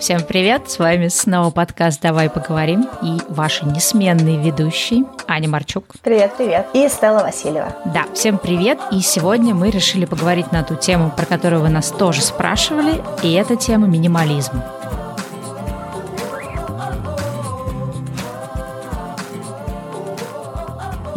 Всем привет! С вами снова подкаст «Давай поговорим» и ваши несменные ведущие Аня Марчук. Привет, привет. И Стелла Васильева. Да, всем привет. И сегодня мы решили поговорить на ту тему, про которую вы нас тоже спрашивали, и это тема минимализм.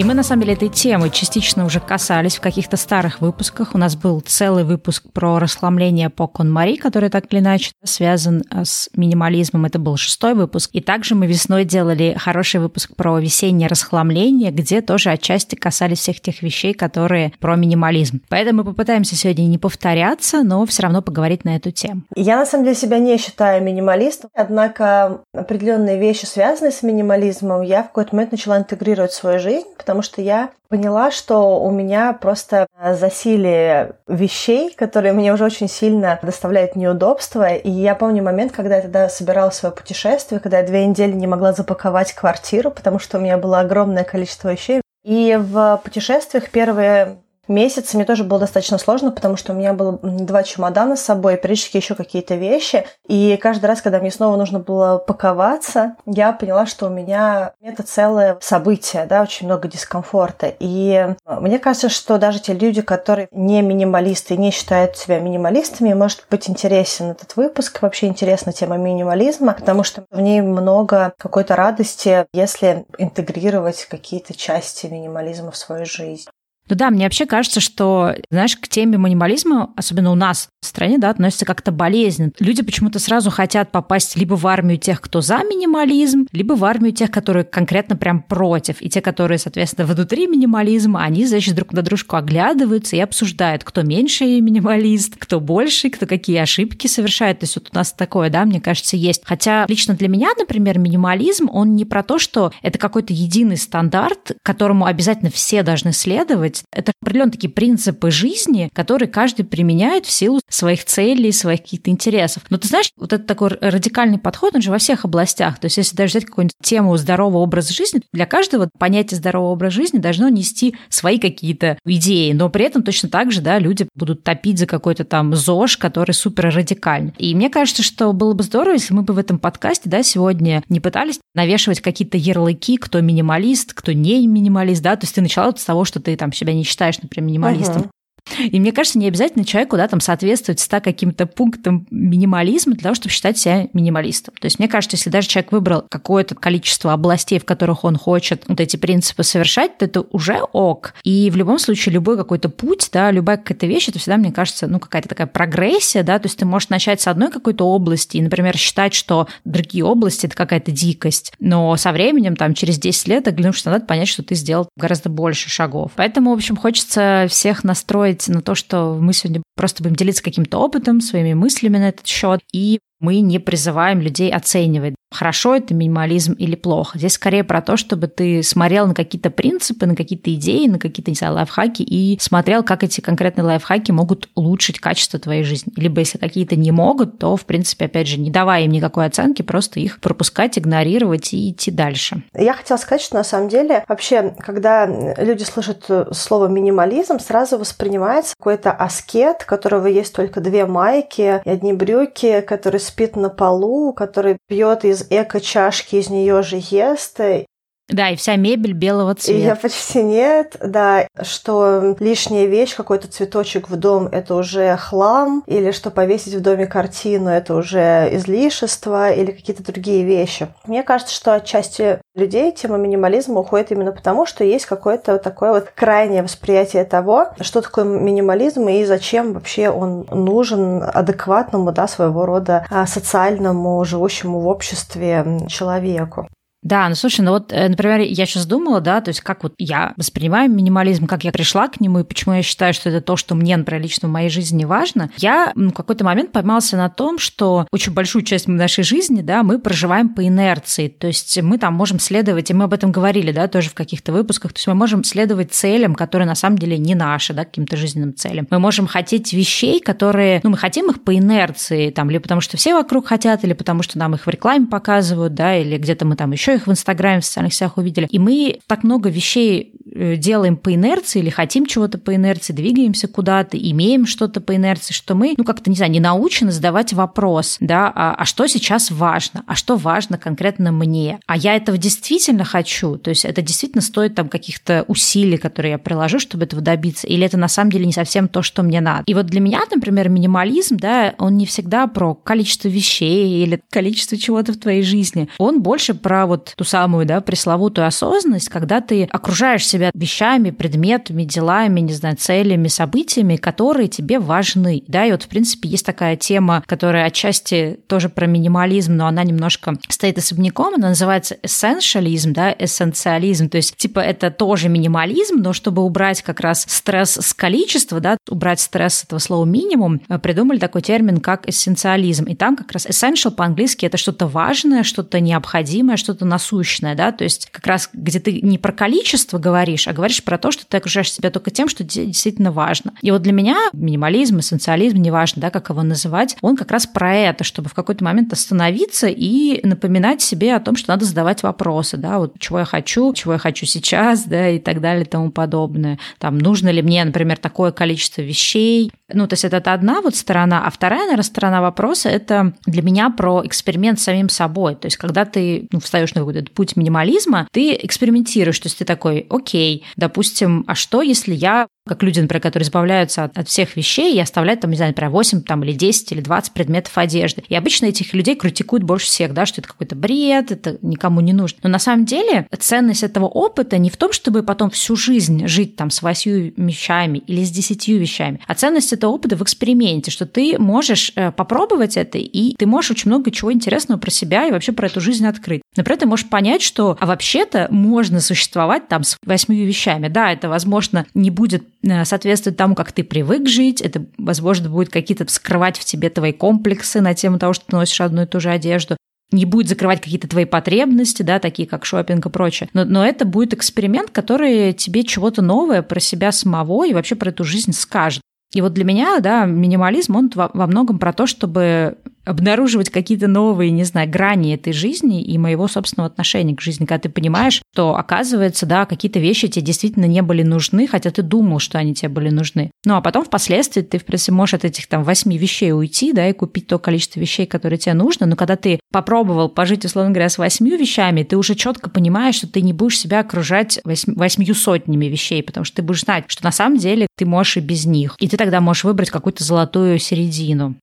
И мы, на самом деле, этой темы частично уже касались в каких-то старых выпусках. У нас был целый выпуск про расхламление по Конмари, который так или иначе связан э, с минимализмом. Это был шестой выпуск. И также мы весной делали хороший выпуск про весеннее расхламление, где тоже отчасти касались всех тех вещей, которые про минимализм. Поэтому мы попытаемся сегодня не повторяться, но все равно поговорить на эту тему. Я, на самом деле, себя не считаю минималистом, однако определенные вещи, связанные с минимализмом, я в какой-то момент начала интегрировать в свою жизнь, потому что я поняла, что у меня просто засилие вещей, которые мне уже очень сильно доставляют неудобства. И я помню момент, когда я тогда собирала свое путешествие, когда я две недели не могла запаковать квартиру, потому что у меня было огромное количество вещей. И в путешествиях первые месяц мне тоже было достаточно сложно, потому что у меня было два чемодана с собой, периодически еще какие-то вещи. И каждый раз, когда мне снова нужно было паковаться, я поняла, что у меня это целое событие, да, очень много дискомфорта. И мне кажется, что даже те люди, которые не минималисты не считают себя минималистами, может быть интересен этот выпуск, вообще интересна тема минимализма, потому что в ней много какой-то радости, если интегрировать какие-то части минимализма в свою жизнь. Ну да, мне вообще кажется, что, знаешь, к теме минимализма, особенно у нас в стране, да, относится как-то болезненно. Люди почему-то сразу хотят попасть либо в армию тех, кто за минимализм, либо в армию тех, которые конкретно прям против. И те, которые, соответственно, внутри минимализма, они, значит, друг на дружку оглядываются и обсуждают, кто меньше минималист, кто больше, кто какие ошибки совершает. То есть вот у нас такое, да, мне кажется, есть. Хотя лично для меня, например, минимализм, он не про то, что это какой-то единый стандарт, которому обязательно все должны следовать, делать. Это определенные такие принципы жизни, которые каждый применяет в силу своих целей, своих каких-то интересов. Но ты знаешь, вот этот такой радикальный подход, он же во всех областях. То есть если даже взять какую-нибудь тему здорового образа жизни, для каждого понятие здорового образа жизни должно нести свои какие-то идеи, но при этом точно так же, да, люди будут топить за какой-то там ЗОЖ, который супер радикальный. И мне кажется, что было бы здорово, если мы бы в этом подкасте, да, сегодня не пытались навешивать какие-то ярлыки, кто минималист, кто не минималист, да, то есть ты начала с того, что ты там себя не считаешь, например, минималистом. И мне кажется, не обязательно человеку да, там, соответствовать 100 каким-то пунктам минимализма для того, чтобы считать себя минималистом. То есть мне кажется, если даже человек выбрал какое-то количество областей, в которых он хочет вот эти принципы совершать, то это уже ок. И в любом случае любой какой-то путь, да, любая какая-то вещь, это всегда, мне кажется, ну, какая-то такая прогрессия, да, то есть ты можешь начать с одной какой-то области и, например, считать, что другие области – это какая-то дикость, но со временем, там, через 10 лет, оглянувшись назад, понять, что ты сделал гораздо больше шагов. Поэтому, в общем, хочется всех настроить на то, что мы сегодня просто будем делиться каким-то опытом, своими мыслями на этот счет и мы не призываем людей оценивать, хорошо это минимализм или плохо. Здесь скорее про то, чтобы ты смотрел на какие-то принципы, на какие-то идеи, на какие-то, не знаю, лайфхаки и смотрел, как эти конкретные лайфхаки могут улучшить качество твоей жизни. Либо если какие-то не могут, то, в принципе, опять же, не давая им никакой оценки, просто их пропускать, игнорировать и идти дальше. Я хотела сказать, что на самом деле вообще, когда люди слышат слово минимализм, сразу воспринимается какой-то аскет, у которого есть только две майки и одни брюки, которые спит на полу, который пьет из эко-чашки, из нее же ест, да, и вся мебель белого цвета. Ее почти нет, да, что лишняя вещь, какой-то цветочек в дом, это уже хлам, или что повесить в доме картину, это уже излишество, или какие-то другие вещи. Мне кажется, что отчасти людей тема минимализма уходит именно потому, что есть какое-то такое вот крайнее восприятие того, что такое минимализм и зачем вообще он нужен адекватному, да, своего рода а, социальному, живущему в обществе человеку. Да, ну слушай, ну вот, э, например, я сейчас думала, да, то есть как вот я воспринимаю минимализм, как я пришла к нему, и почему я считаю, что это то, что мне, например, лично в моей жизни важно. Я ну, в какой-то момент поймался на том, что очень большую часть нашей жизни, да, мы проживаем по инерции, то есть мы там можем следовать, и мы об этом говорили, да, тоже в каких-то выпусках, то есть мы можем следовать целям, которые на самом деле не наши, да, каким-то жизненным целям. Мы можем хотеть вещей, которые, ну, мы хотим их по инерции, там, либо потому что все вокруг хотят, или потому что нам их в рекламе показывают, да, или где-то мы там еще их в Инстаграме, в социальных сетях увидели. И мы так много вещей э, делаем по инерции или хотим чего-то по инерции, двигаемся куда-то, имеем что-то по инерции, что мы, ну, как-то, не знаю, не научены задавать вопрос, да, а, а что сейчас важно, а что важно конкретно мне, а я этого действительно хочу, то есть это действительно стоит там каких-то усилий, которые я приложу, чтобы этого добиться, или это на самом деле не совсем то, что мне надо. И вот для меня, например, минимализм, да, он не всегда про количество вещей или количество чего-то в твоей жизни, он больше про вот ту самую, да, пресловутую осознанность, когда ты окружаешь себя вещами, предметами, делами, не знаю, целями, событиями, которые тебе важны, да, и вот, в принципе, есть такая тема, которая отчасти тоже про минимализм, но она немножко стоит особняком, она называется эссенциализм, да, эссенциализм, то есть, типа, это тоже минимализм, но чтобы убрать как раз стресс с количества, да, убрать стресс этого слова минимум, э, придумали такой термин, как эссенциализм, и там как раз essential по-английски это что-то важное, что-то необходимое, что-то насущное, да, то есть как раз где ты не про количество говоришь, а говоришь про то, что ты окружаешь себя только тем, что действительно важно. И вот для меня минимализм, эссенциализм, неважно, да, как его называть, он как раз про это, чтобы в какой-то момент остановиться и напоминать себе о том, что надо задавать вопросы, да, вот чего я хочу, чего я хочу сейчас, да, и так далее и тому подобное. Там, нужно ли мне, например, такое количество вещей. Ну, то есть это одна вот сторона, а вторая, наверное, сторона вопроса – это для меня про эксперимент с самим собой. То есть когда ты ну, встаешь на какой-то путь минимализма, ты экспериментируешь, то есть ты такой, окей, допустим, а что, если я как люди, например, которые избавляются от, от всех вещей и оставляют там, не знаю, например, 8 там, или 10 или 20 предметов одежды. И обычно этих людей критикуют больше всех, да, что это какой-то бред, это никому не нужно. Но на самом деле ценность этого опыта не в том, чтобы потом всю жизнь жить там с 8 вещами или с 10 вещами, а ценность этого опыта в эксперименте, что ты можешь э, попробовать это, и ты можешь очень много чего интересного про себя и вообще про эту жизнь открыть. Например, ты можешь понять, что а вообще-то можно существовать там с 8 вещами. Да, это, возможно, не будет соответствует тому, как ты привык жить. Это, возможно, будет какие-то скрывать в тебе твои комплексы на тему того, что ты носишь одну и ту же одежду не будет закрывать какие-то твои потребности, да, такие как шопинг и прочее. Но, но это будет эксперимент, который тебе чего-то новое про себя самого и вообще про эту жизнь скажет. И вот для меня, да, минимализм, он во, во многом про то, чтобы обнаруживать какие-то новые, не знаю, грани этой жизни и моего собственного отношения к жизни, когда ты понимаешь, что, оказывается, да, какие-то вещи тебе действительно не были нужны, хотя ты думал, что они тебе были нужны. Ну, а потом впоследствии ты, в принципе, можешь от этих там восьми вещей уйти, да, и купить то количество вещей, которые тебе нужно, но когда ты попробовал пожить, условно говоря, с восьмью вещами, ты уже четко понимаешь, что ты не будешь себя окружать восьмью сотнями вещей, потому что ты будешь знать, что на самом деле ты можешь и без них. И ты тогда можешь выбрать какую-то золотую середину.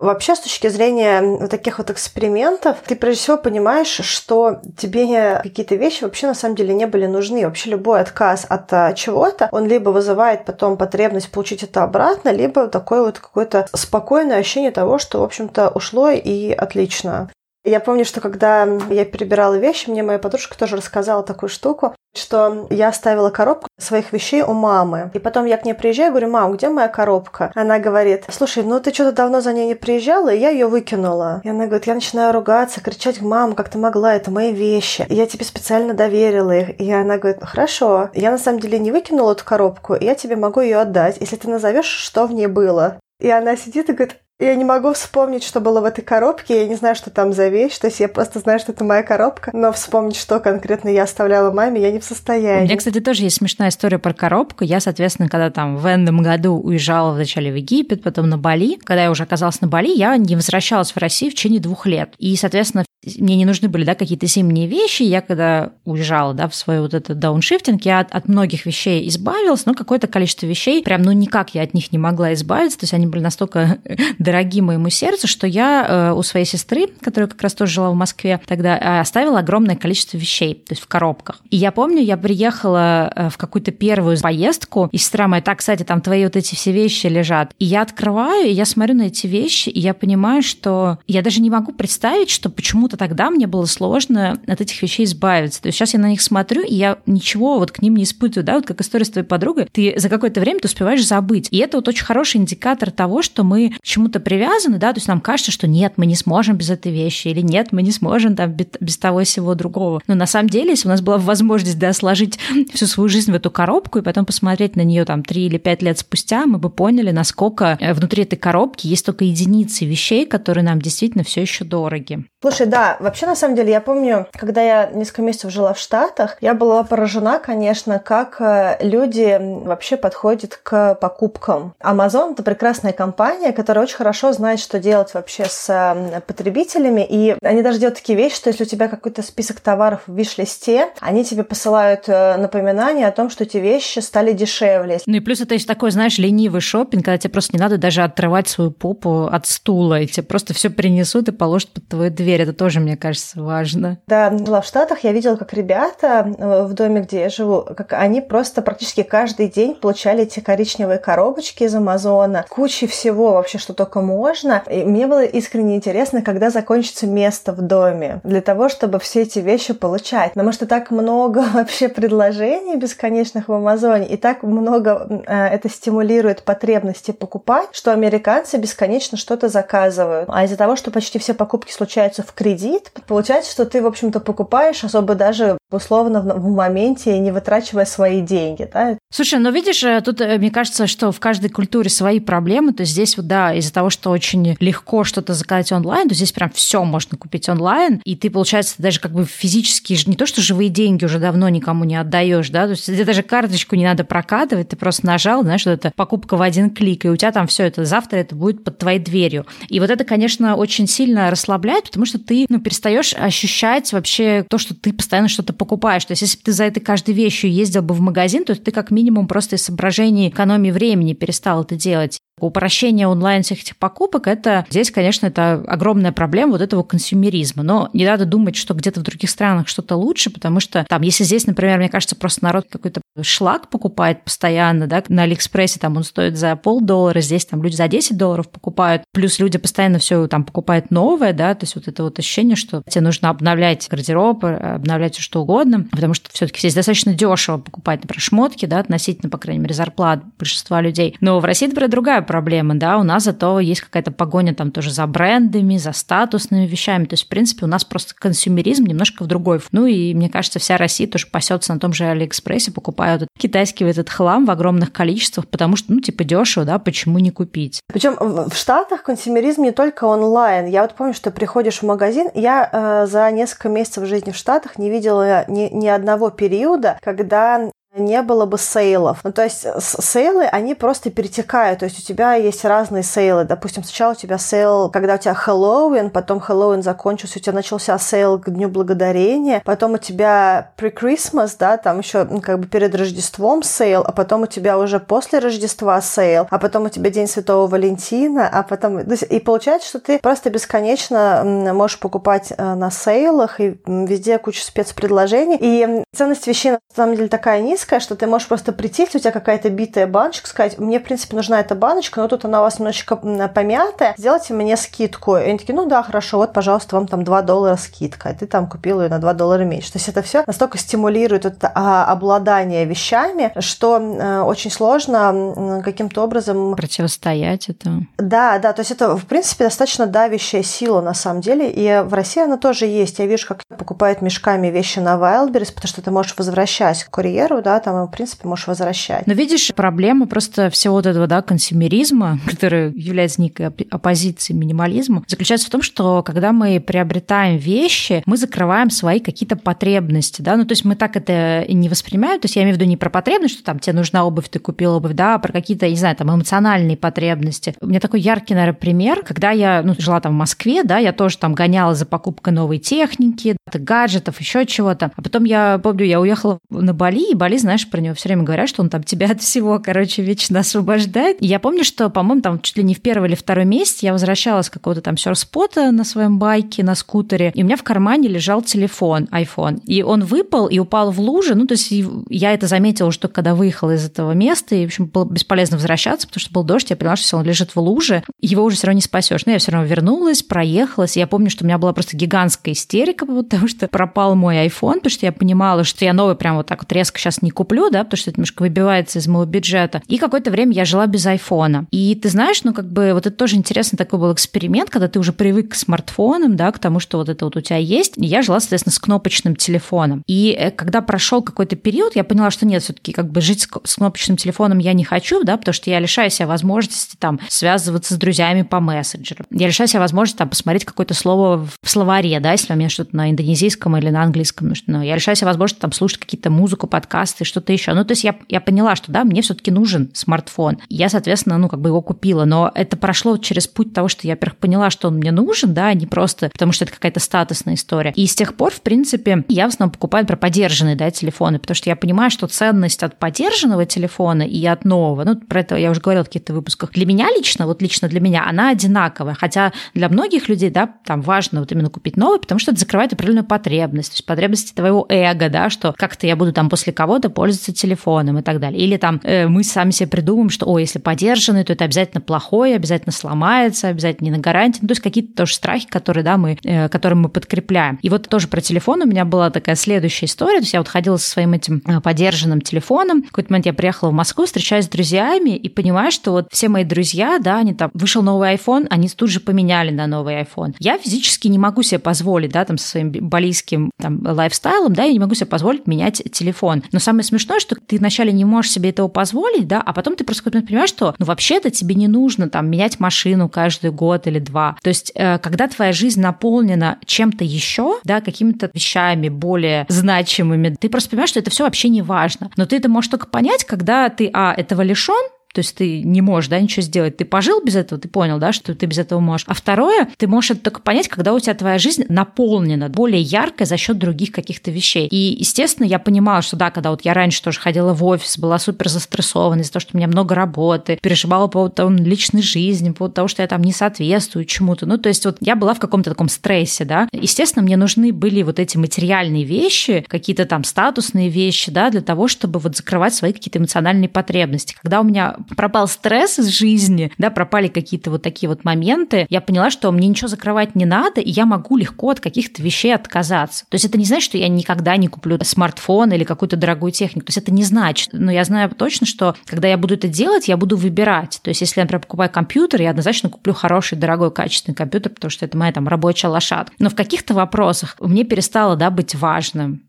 Вообще, с точки зрения вот таких вот экспериментов, ты прежде всего понимаешь, что тебе какие-то вещи вообще на самом деле не были нужны. Вообще любой отказ от а, чего-то, он либо вызывает потом потребность получить это обратно, либо такое вот какое-то спокойное ощущение того, что, в общем-то, ушло и отлично. Я помню, что когда я перебирала вещи, мне моя подружка тоже рассказала такую штуку, что я оставила коробку своих вещей у мамы. И потом я к ней приезжаю, говорю, мам, где моя коробка? Она говорит, слушай, ну ты что-то давно за ней не приезжала, и я ее выкинула. И она говорит, я начинаю ругаться, кричать, мам, как ты могла, это мои вещи. И я тебе специально доверила их. И она говорит, хорошо, я на самом деле не выкинула эту коробку, и я тебе могу ее отдать, если ты назовешь, что в ней было. И она сидит и говорит, я не могу вспомнить, что было в этой коробке. Я не знаю, что там за вещь. То есть я просто знаю, что это моя коробка. Но вспомнить, что конкретно я оставляла маме, я не в состоянии. У меня, кстати, тоже есть смешная история про коробку. Я, соответственно, когда там в энном году уезжала вначале в Египет, потом на Бали. Когда я уже оказалась на Бали, я не возвращалась в Россию в течение двух лет. И, соответственно, мне не нужны были да, какие-то зимние вещи. Я когда уезжала да, в свой вот этот дауншифтинг, я от, от многих вещей избавилась, но какое-то количество вещей, прям ну никак я от них не могла избавиться. То есть они были настолько дороги моему сердцу, что я э, у своей сестры, которая как раз тоже жила в Москве, тогда э, оставила огромное количество вещей, то есть в коробках. И я помню, я приехала э, в какую-то первую поездку, и сестра моя, так, кстати, там твои вот эти все вещи лежат. И я открываю, и я смотрю на эти вещи, и я понимаю, что я даже не могу представить, что почему почему-то тогда мне было сложно от этих вещей избавиться. То есть сейчас я на них смотрю, и я ничего вот к ним не испытываю, да, вот как история с твоей подругой, ты за какое-то время ты успеваешь забыть. И это вот очень хороший индикатор того, что мы к чему-то привязаны, да, то есть нам кажется, что нет, мы не сможем без этой вещи, или нет, мы не сможем там без того всего другого. Но на самом деле, если у нас была возможность, да, сложить всю свою жизнь в эту коробку и потом посмотреть на нее там три или пять лет спустя, мы бы поняли, насколько э, внутри этой коробки есть только единицы вещей, которые нам действительно все еще дороги. Слушай, да, Да, вообще, на самом деле, я помню, когда я несколько месяцев жила в Штатах, я была поражена, конечно, как э, люди вообще подходят к покупкам. Amazon — это прекрасная компания, которая очень хорошо знает, что делать вообще с потребителями, и они даже делают такие вещи, что если у тебя какой-то список товаров в виш-листе, они тебе посылают э, напоминание о том, что эти вещи стали дешевле. Ну и плюс это есть такой, знаешь, ленивый шопинг, когда тебе просто не надо даже отрывать свою попу от стула, и тебе просто все принесут и положат под твою дверь. Это тоже, мне кажется, важно. Да, была в Штатах, я видела, как ребята э, в доме, где я живу, как они просто практически каждый день получали эти коричневые коробочки из Амазона, кучи всего вообще, что только можно. И мне было искренне интересно, когда закончится место в доме для того, чтобы все эти вещи получать. Потому что так много вообще предложений бесконечных в Амазоне, и так много э, это стимулирует потребности покупать, что американцы бесконечно что-то заказывают. А из-за того, что почти все покупки случаются в кредит, получается, что ты, в общем-то, покупаешь особо даже условно в, моменте, не вытрачивая свои деньги. Да? Слушай, ну видишь, э, тут э, мне кажется, что в каждой культуре свои проблемы. То здесь вот, да, из-за того, что очень легко что-то заказать онлайн, то здесь прям все можно купить онлайн, и ты, получается, даже как бы физически, не то, что живые деньги уже давно никому не отдаешь, да, то есть тебе даже карточку не надо прокатывать, ты просто нажал, знаешь, что это покупка в один клик, и у тебя там все это завтра это будет под твоей дверью. И вот это, конечно, очень сильно расслабляет, потому что ты, ну, перестаешь ощущать вообще то, что ты постоянно что-то покупаешь. То есть если бы ты за этой каждой вещью ездил бы в магазин, то ты как минимум просто из соображений экономии времени перестал это делать. Упрощение онлайн всех этих покупок, это здесь, конечно, это огромная проблема вот этого консюмеризма. Но не надо думать, что где-то в других странах что-то лучше, потому что там, если здесь, например, мне кажется, просто народ какой-то шлак покупает постоянно, да, на Алиэкспрессе там он стоит за полдоллара, здесь там люди за 10 долларов покупают, плюс люди постоянно все там покупают новое, да, то есть вот это вот ощущение, что тебе нужно обновлять гардероб, обновлять все что угодно, потому что все-таки здесь достаточно дешево покупать, например, шмотки, да, относительно, по крайней мере, зарплат большинства людей. Но в России, например, другая проблема, да, у нас зато есть какая-то погоня там тоже за брендами, за статусными вещами, то есть, в принципе, у нас просто консюмеризм немножко в другой. Ну и, мне кажется, вся Россия тоже пасется на том же Алиэкспрессе, покупают китайский этот хлам в огромных количествах, потому что, ну, типа, дешево, да, почему не купить? Причем в Штатах консюмеризм не только онлайн. Я вот помню, что приходишь в магазин, я э, за несколько месяцев жизни в Штатах не видела ни, ни одного периода, когда не было бы sale ов. Ну, то есть sale ы, они просто перетекают. То есть у тебя есть разные sale ы. Допустим, сначала у тебя sale, когда у тебя Хэллоуин, потом Хэллоуин закончился, у тебя начался sale к Дню Благодарения, потом у тебя pre-Christmas, да, там еще как бы перед Рождеством sale, а потом у тебя уже после Рождества sale, а потом у тебя День Святого Валентина, а потом... И получается, что ты просто бесконечно можешь покупать э, на сейлах, и везде куча спецпредложений. И ценность вещей на самом деле такая низкая, низкая, что ты можешь просто прийти, если у тебя какая-то битая баночка, сказать, мне, в принципе, нужна эта баночка, но тут она у вас немножечко помятая, сделайте мне скидку. И они такие, ну да, хорошо, вот, пожалуйста, вам там 2 доллара скидка, и ты там купил ее на 2 доллара меньше. То есть это все настолько стимулирует это а, обладание вещами, что э, очень сложно каким-то образом... Противостоять этому. Да, да, то есть это, в принципе, достаточно давящая сила на самом деле, и в России она тоже есть. Я вижу, как покупают мешками вещи на Wildberries, потому что ты можешь возвращать курьеру, да, да, там, в принципе, можешь возвращать. Но видишь, проблема просто всего вот этого, да, консюмеризма, который является некой оппозицией минимализму, заключается в том, что когда мы приобретаем вещи, мы закрываем свои какие-то потребности, да, ну, то есть мы так это не воспринимаем, то есть я имею в виду не про потребность, что там тебе нужна обувь, ты купил обувь, да, а про какие-то, не знаю, там, эмоциональные потребности. У меня такой яркий, наверное, пример, когда я, ну, жила там в Москве, да, я тоже там гоняла за покупкой новой техники, гаджетов, еще чего-то, а потом я помню, я уехала на Бали, и Бали знаешь, про него все время говорят, что он там тебя от всего, короче, вечно освобождает. И я помню, что, по-моему, там чуть ли не в первый или второй месяц я возвращалась с какого-то там серфспота на своем байке, на скутере, и у меня в кармане лежал телефон, iPhone. И он выпал и упал в лужу. Ну, то есть я это заметила только когда выехала из этого места, и, в общем, было бесполезно возвращаться, потому что был дождь, я поняла, что если он лежит в луже, его уже все равно не спасешь. Но я все равно вернулась, проехалась, и я помню, что у меня была просто гигантская истерика, потому что пропал мой iPhone, потому что я понимала, что я новый прям вот так вот резко сейчас не не куплю, да, потому что это немножко выбивается из моего бюджета. И какое-то время я жила без айфона. И ты знаешь, ну, как бы, вот это тоже интересный такой был эксперимент, когда ты уже привык к смартфонам, да, к тому, что вот это вот у тебя есть. И я жила, соответственно, с кнопочным телефоном. И э, когда прошел какой-то период, я поняла, что нет, все-таки как бы жить с кнопочным телефоном я не хочу, да, потому что я лишаю себя возможности там связываться с друзьями по мессенджерам. Я лишаю себя возможности там посмотреть какое-то слово в словаре, да, если у меня что-то на индонезийском или на английском нужно. Ну, я лишаю себя возможности там слушать какие-то музыку, подкасты, что-то еще. Ну, то есть я, я поняла, что да, мне все-таки нужен смартфон. Я, соответственно, ну, как бы его купила, но это прошло через путь того, что я, во-первых, поняла, что он мне нужен, да, а не просто потому, что это какая-то статусная история. И с тех пор, в принципе, я в основном покупаю про подержанные, да, телефоны, потому что я понимаю, что ценность от подержанного телефона и от нового, ну, про это я уже говорила в каких-то выпусках, для меня лично, вот лично для меня, она одинаковая, хотя для многих людей, да, там важно вот именно купить новый, потому что это закрывает определенную потребность, то есть потребности твоего эго, да, что как-то я буду там после кого-то пользоваться телефоном и так далее. Или там э, мы сами себе придумаем, что, о, если подержанный, то это обязательно плохое, обязательно сломается, обязательно не на гарантии. Ну, то есть какие-то тоже страхи, которые, да, мы, э, которым мы подкрепляем. И вот тоже про телефон у меня была такая следующая история. То есть я вот ходила со своим этим э, подержанным телефоном. В какой-то момент я приехала в Москву, встречаюсь с друзьями и понимаю, что вот все мои друзья, да, они там, вышел новый iPhone, они тут же поменяли на новый iPhone. Я физически не могу себе позволить, да, там, со своим балийским там, лайфстайлом, да, я не могу себе позволить менять телефон. Но самое смешное, что ты вначале не можешь себе этого позволить, да, а потом ты просто понимаешь, что, ну, вообще-то тебе не нужно там менять машину каждый год или два. То есть, э, когда твоя жизнь наполнена чем-то еще, да, какими-то вещами более значимыми, ты просто понимаешь, что это все вообще не важно. Но ты это можешь только понять, когда ты, а, этого лишен, то есть ты не можешь, да, ничего сделать. Ты пожил без этого, ты понял, да, что ты без этого можешь. А второе, ты можешь это только понять, когда у тебя твоя жизнь наполнена более яркой за счет других каких-то вещей. И, естественно, я понимала, что да, когда вот я раньше тоже ходила в офис, была супер застрессована из-за того, что у меня много работы, переживала по поводу там, личной жизни, по поводу того, что я там не соответствую чему-то. Ну, то есть вот я была в каком-то таком стрессе, да. Естественно, мне нужны были вот эти материальные вещи, какие-то там статусные вещи, да, для того, чтобы вот закрывать свои какие-то эмоциональные потребности. Когда у меня пропал стресс из жизни, да, пропали какие-то вот такие вот моменты, я поняла, что мне ничего закрывать не надо, и я могу легко от каких-то вещей отказаться. То есть это не значит, что я никогда не куплю смартфон или какую-то дорогую технику. То есть это не значит. Но я знаю точно, что когда я буду это делать, я буду выбирать. То есть если я, например, покупаю компьютер, я однозначно куплю хороший, дорогой, качественный компьютер, потому что это моя там рабочая лошадка. Но в каких-то вопросах мне перестало да, быть важным.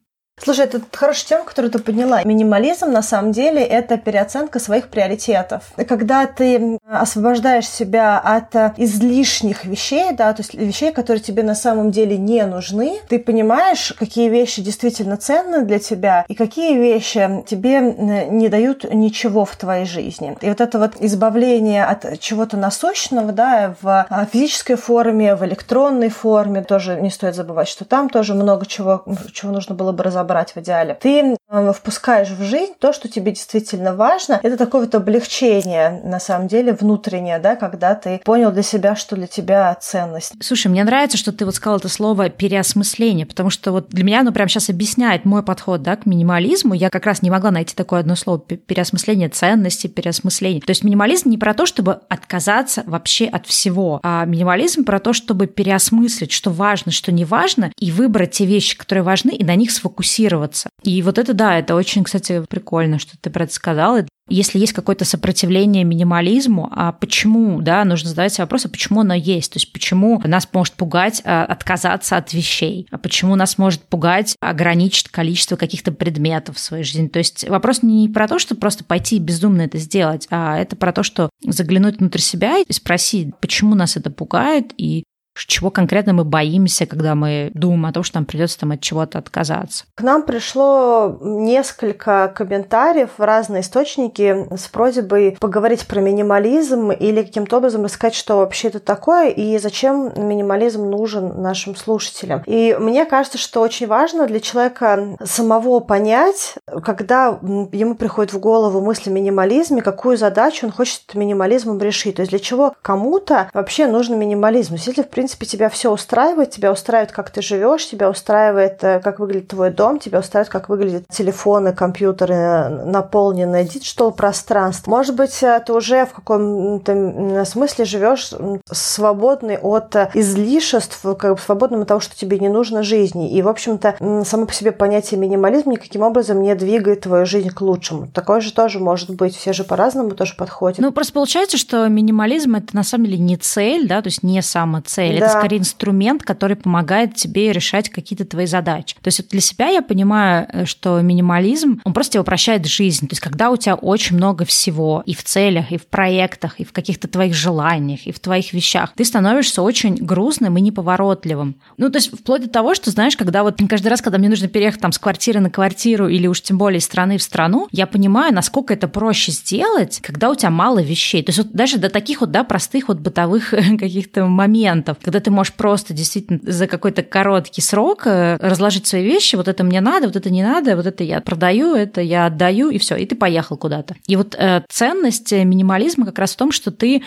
Слушай, это хорошая тема, которую ты подняла. Минимализм, на самом деле, это переоценка своих приоритетов. Когда ты освобождаешь себя от излишних вещей, да, то есть вещей, которые тебе на самом деле не нужны, ты понимаешь, какие вещи действительно ценны для тебя и какие вещи тебе не дают ничего в твоей жизни. И вот это вот избавление от чего-то насущного, да, в а, физической форме, в электронной форме, тоже не стоит забывать, что там тоже много чего, чего нужно было бы разобрать брать в идеале. Ты впускаешь в жизнь то, что тебе действительно важно. Это такое вот облегчение, на самом деле, внутреннее, да, когда ты понял для себя, что для тебя ценность. Слушай, мне нравится, что ты вот сказал это слово переосмысление, потому что вот для меня оно прямо сейчас объясняет мой подход, да, к минимализму. Я как раз не могла найти такое одно слово переосмысление ценности, переосмысление. То есть минимализм не про то, чтобы отказаться вообще от всего, а минимализм про то, чтобы переосмыслить, что важно, что не важно, и выбрать те вещи, которые важны, и на них сфокусироваться фокусироваться. И вот это, да, это очень, кстати, прикольно, что ты про это сказала. Если есть какое-то сопротивление минимализму, а почему, да, нужно задавать себе вопрос, а почему оно есть? То есть почему нас может пугать а, отказаться от вещей? А почему нас может пугать ограничить количество каких-то предметов в своей жизни? То есть вопрос не про то, что просто пойти бездумно это сделать, а это про то, что заглянуть внутрь себя и спросить, почему нас это пугает и чего конкретно мы боимся, когда мы думаем о том, что нам придется там от чего-то отказаться? К нам пришло несколько комментариев в разные источники с просьбой поговорить про минимализм или каким-то образом рассказать, что вообще это такое и зачем минимализм нужен нашим слушателям. И мне кажется, что очень важно для человека самого понять, когда ему приходит в голову мысль о минимализме, какую задачу он хочет минимализмом решить. То есть для чего кому-то вообще нужен минимализм. Если, в принципе, принципе, тебя все устраивает, тебя устраивает, как ты живешь, тебя устраивает, э, как выглядит твой дом, тебя устраивает, как выглядят телефоны, компьютеры, наполненное digital пространство. Может быть, э, ты уже в каком-то смысле живешь свободный от излишеств, как бы свободным от того, что тебе не нужно жизни. И, в общем-то, само по себе понятие минимализм никаким образом не двигает твою жизнь к лучшему. Такое же тоже может быть. Все же по-разному тоже подходят. Ну, просто получается, что минимализм это на самом деле не цель, да, то есть не сама цель. Да. Это скорее инструмент, который помогает тебе решать какие-то твои задачи. То есть вот для себя я понимаю, э, что минимализм, он просто тебе упрощает жизнь. То есть когда у тебя очень много всего и в целях, и в проектах, и в каких-то твоих желаниях, и в твоих вещах, ты становишься очень грустным и неповоротливым. Ну, то есть вплоть до того, что, знаешь, когда вот каждый раз, когда мне нужно переехать там с квартиры на квартиру или уж тем более из страны в страну, я понимаю, насколько это проще сделать, когда у тебя мало вещей. То есть вот даже до таких вот, да, простых вот бытовых каких-то моментов, когда ты можешь просто действительно за какой-то короткий срок э, разложить свои вещи, вот это мне надо, вот это не надо, вот это я продаю, это я отдаю, и все, и ты поехал куда-то. И вот э, ценность минимализма как раз в том, что ты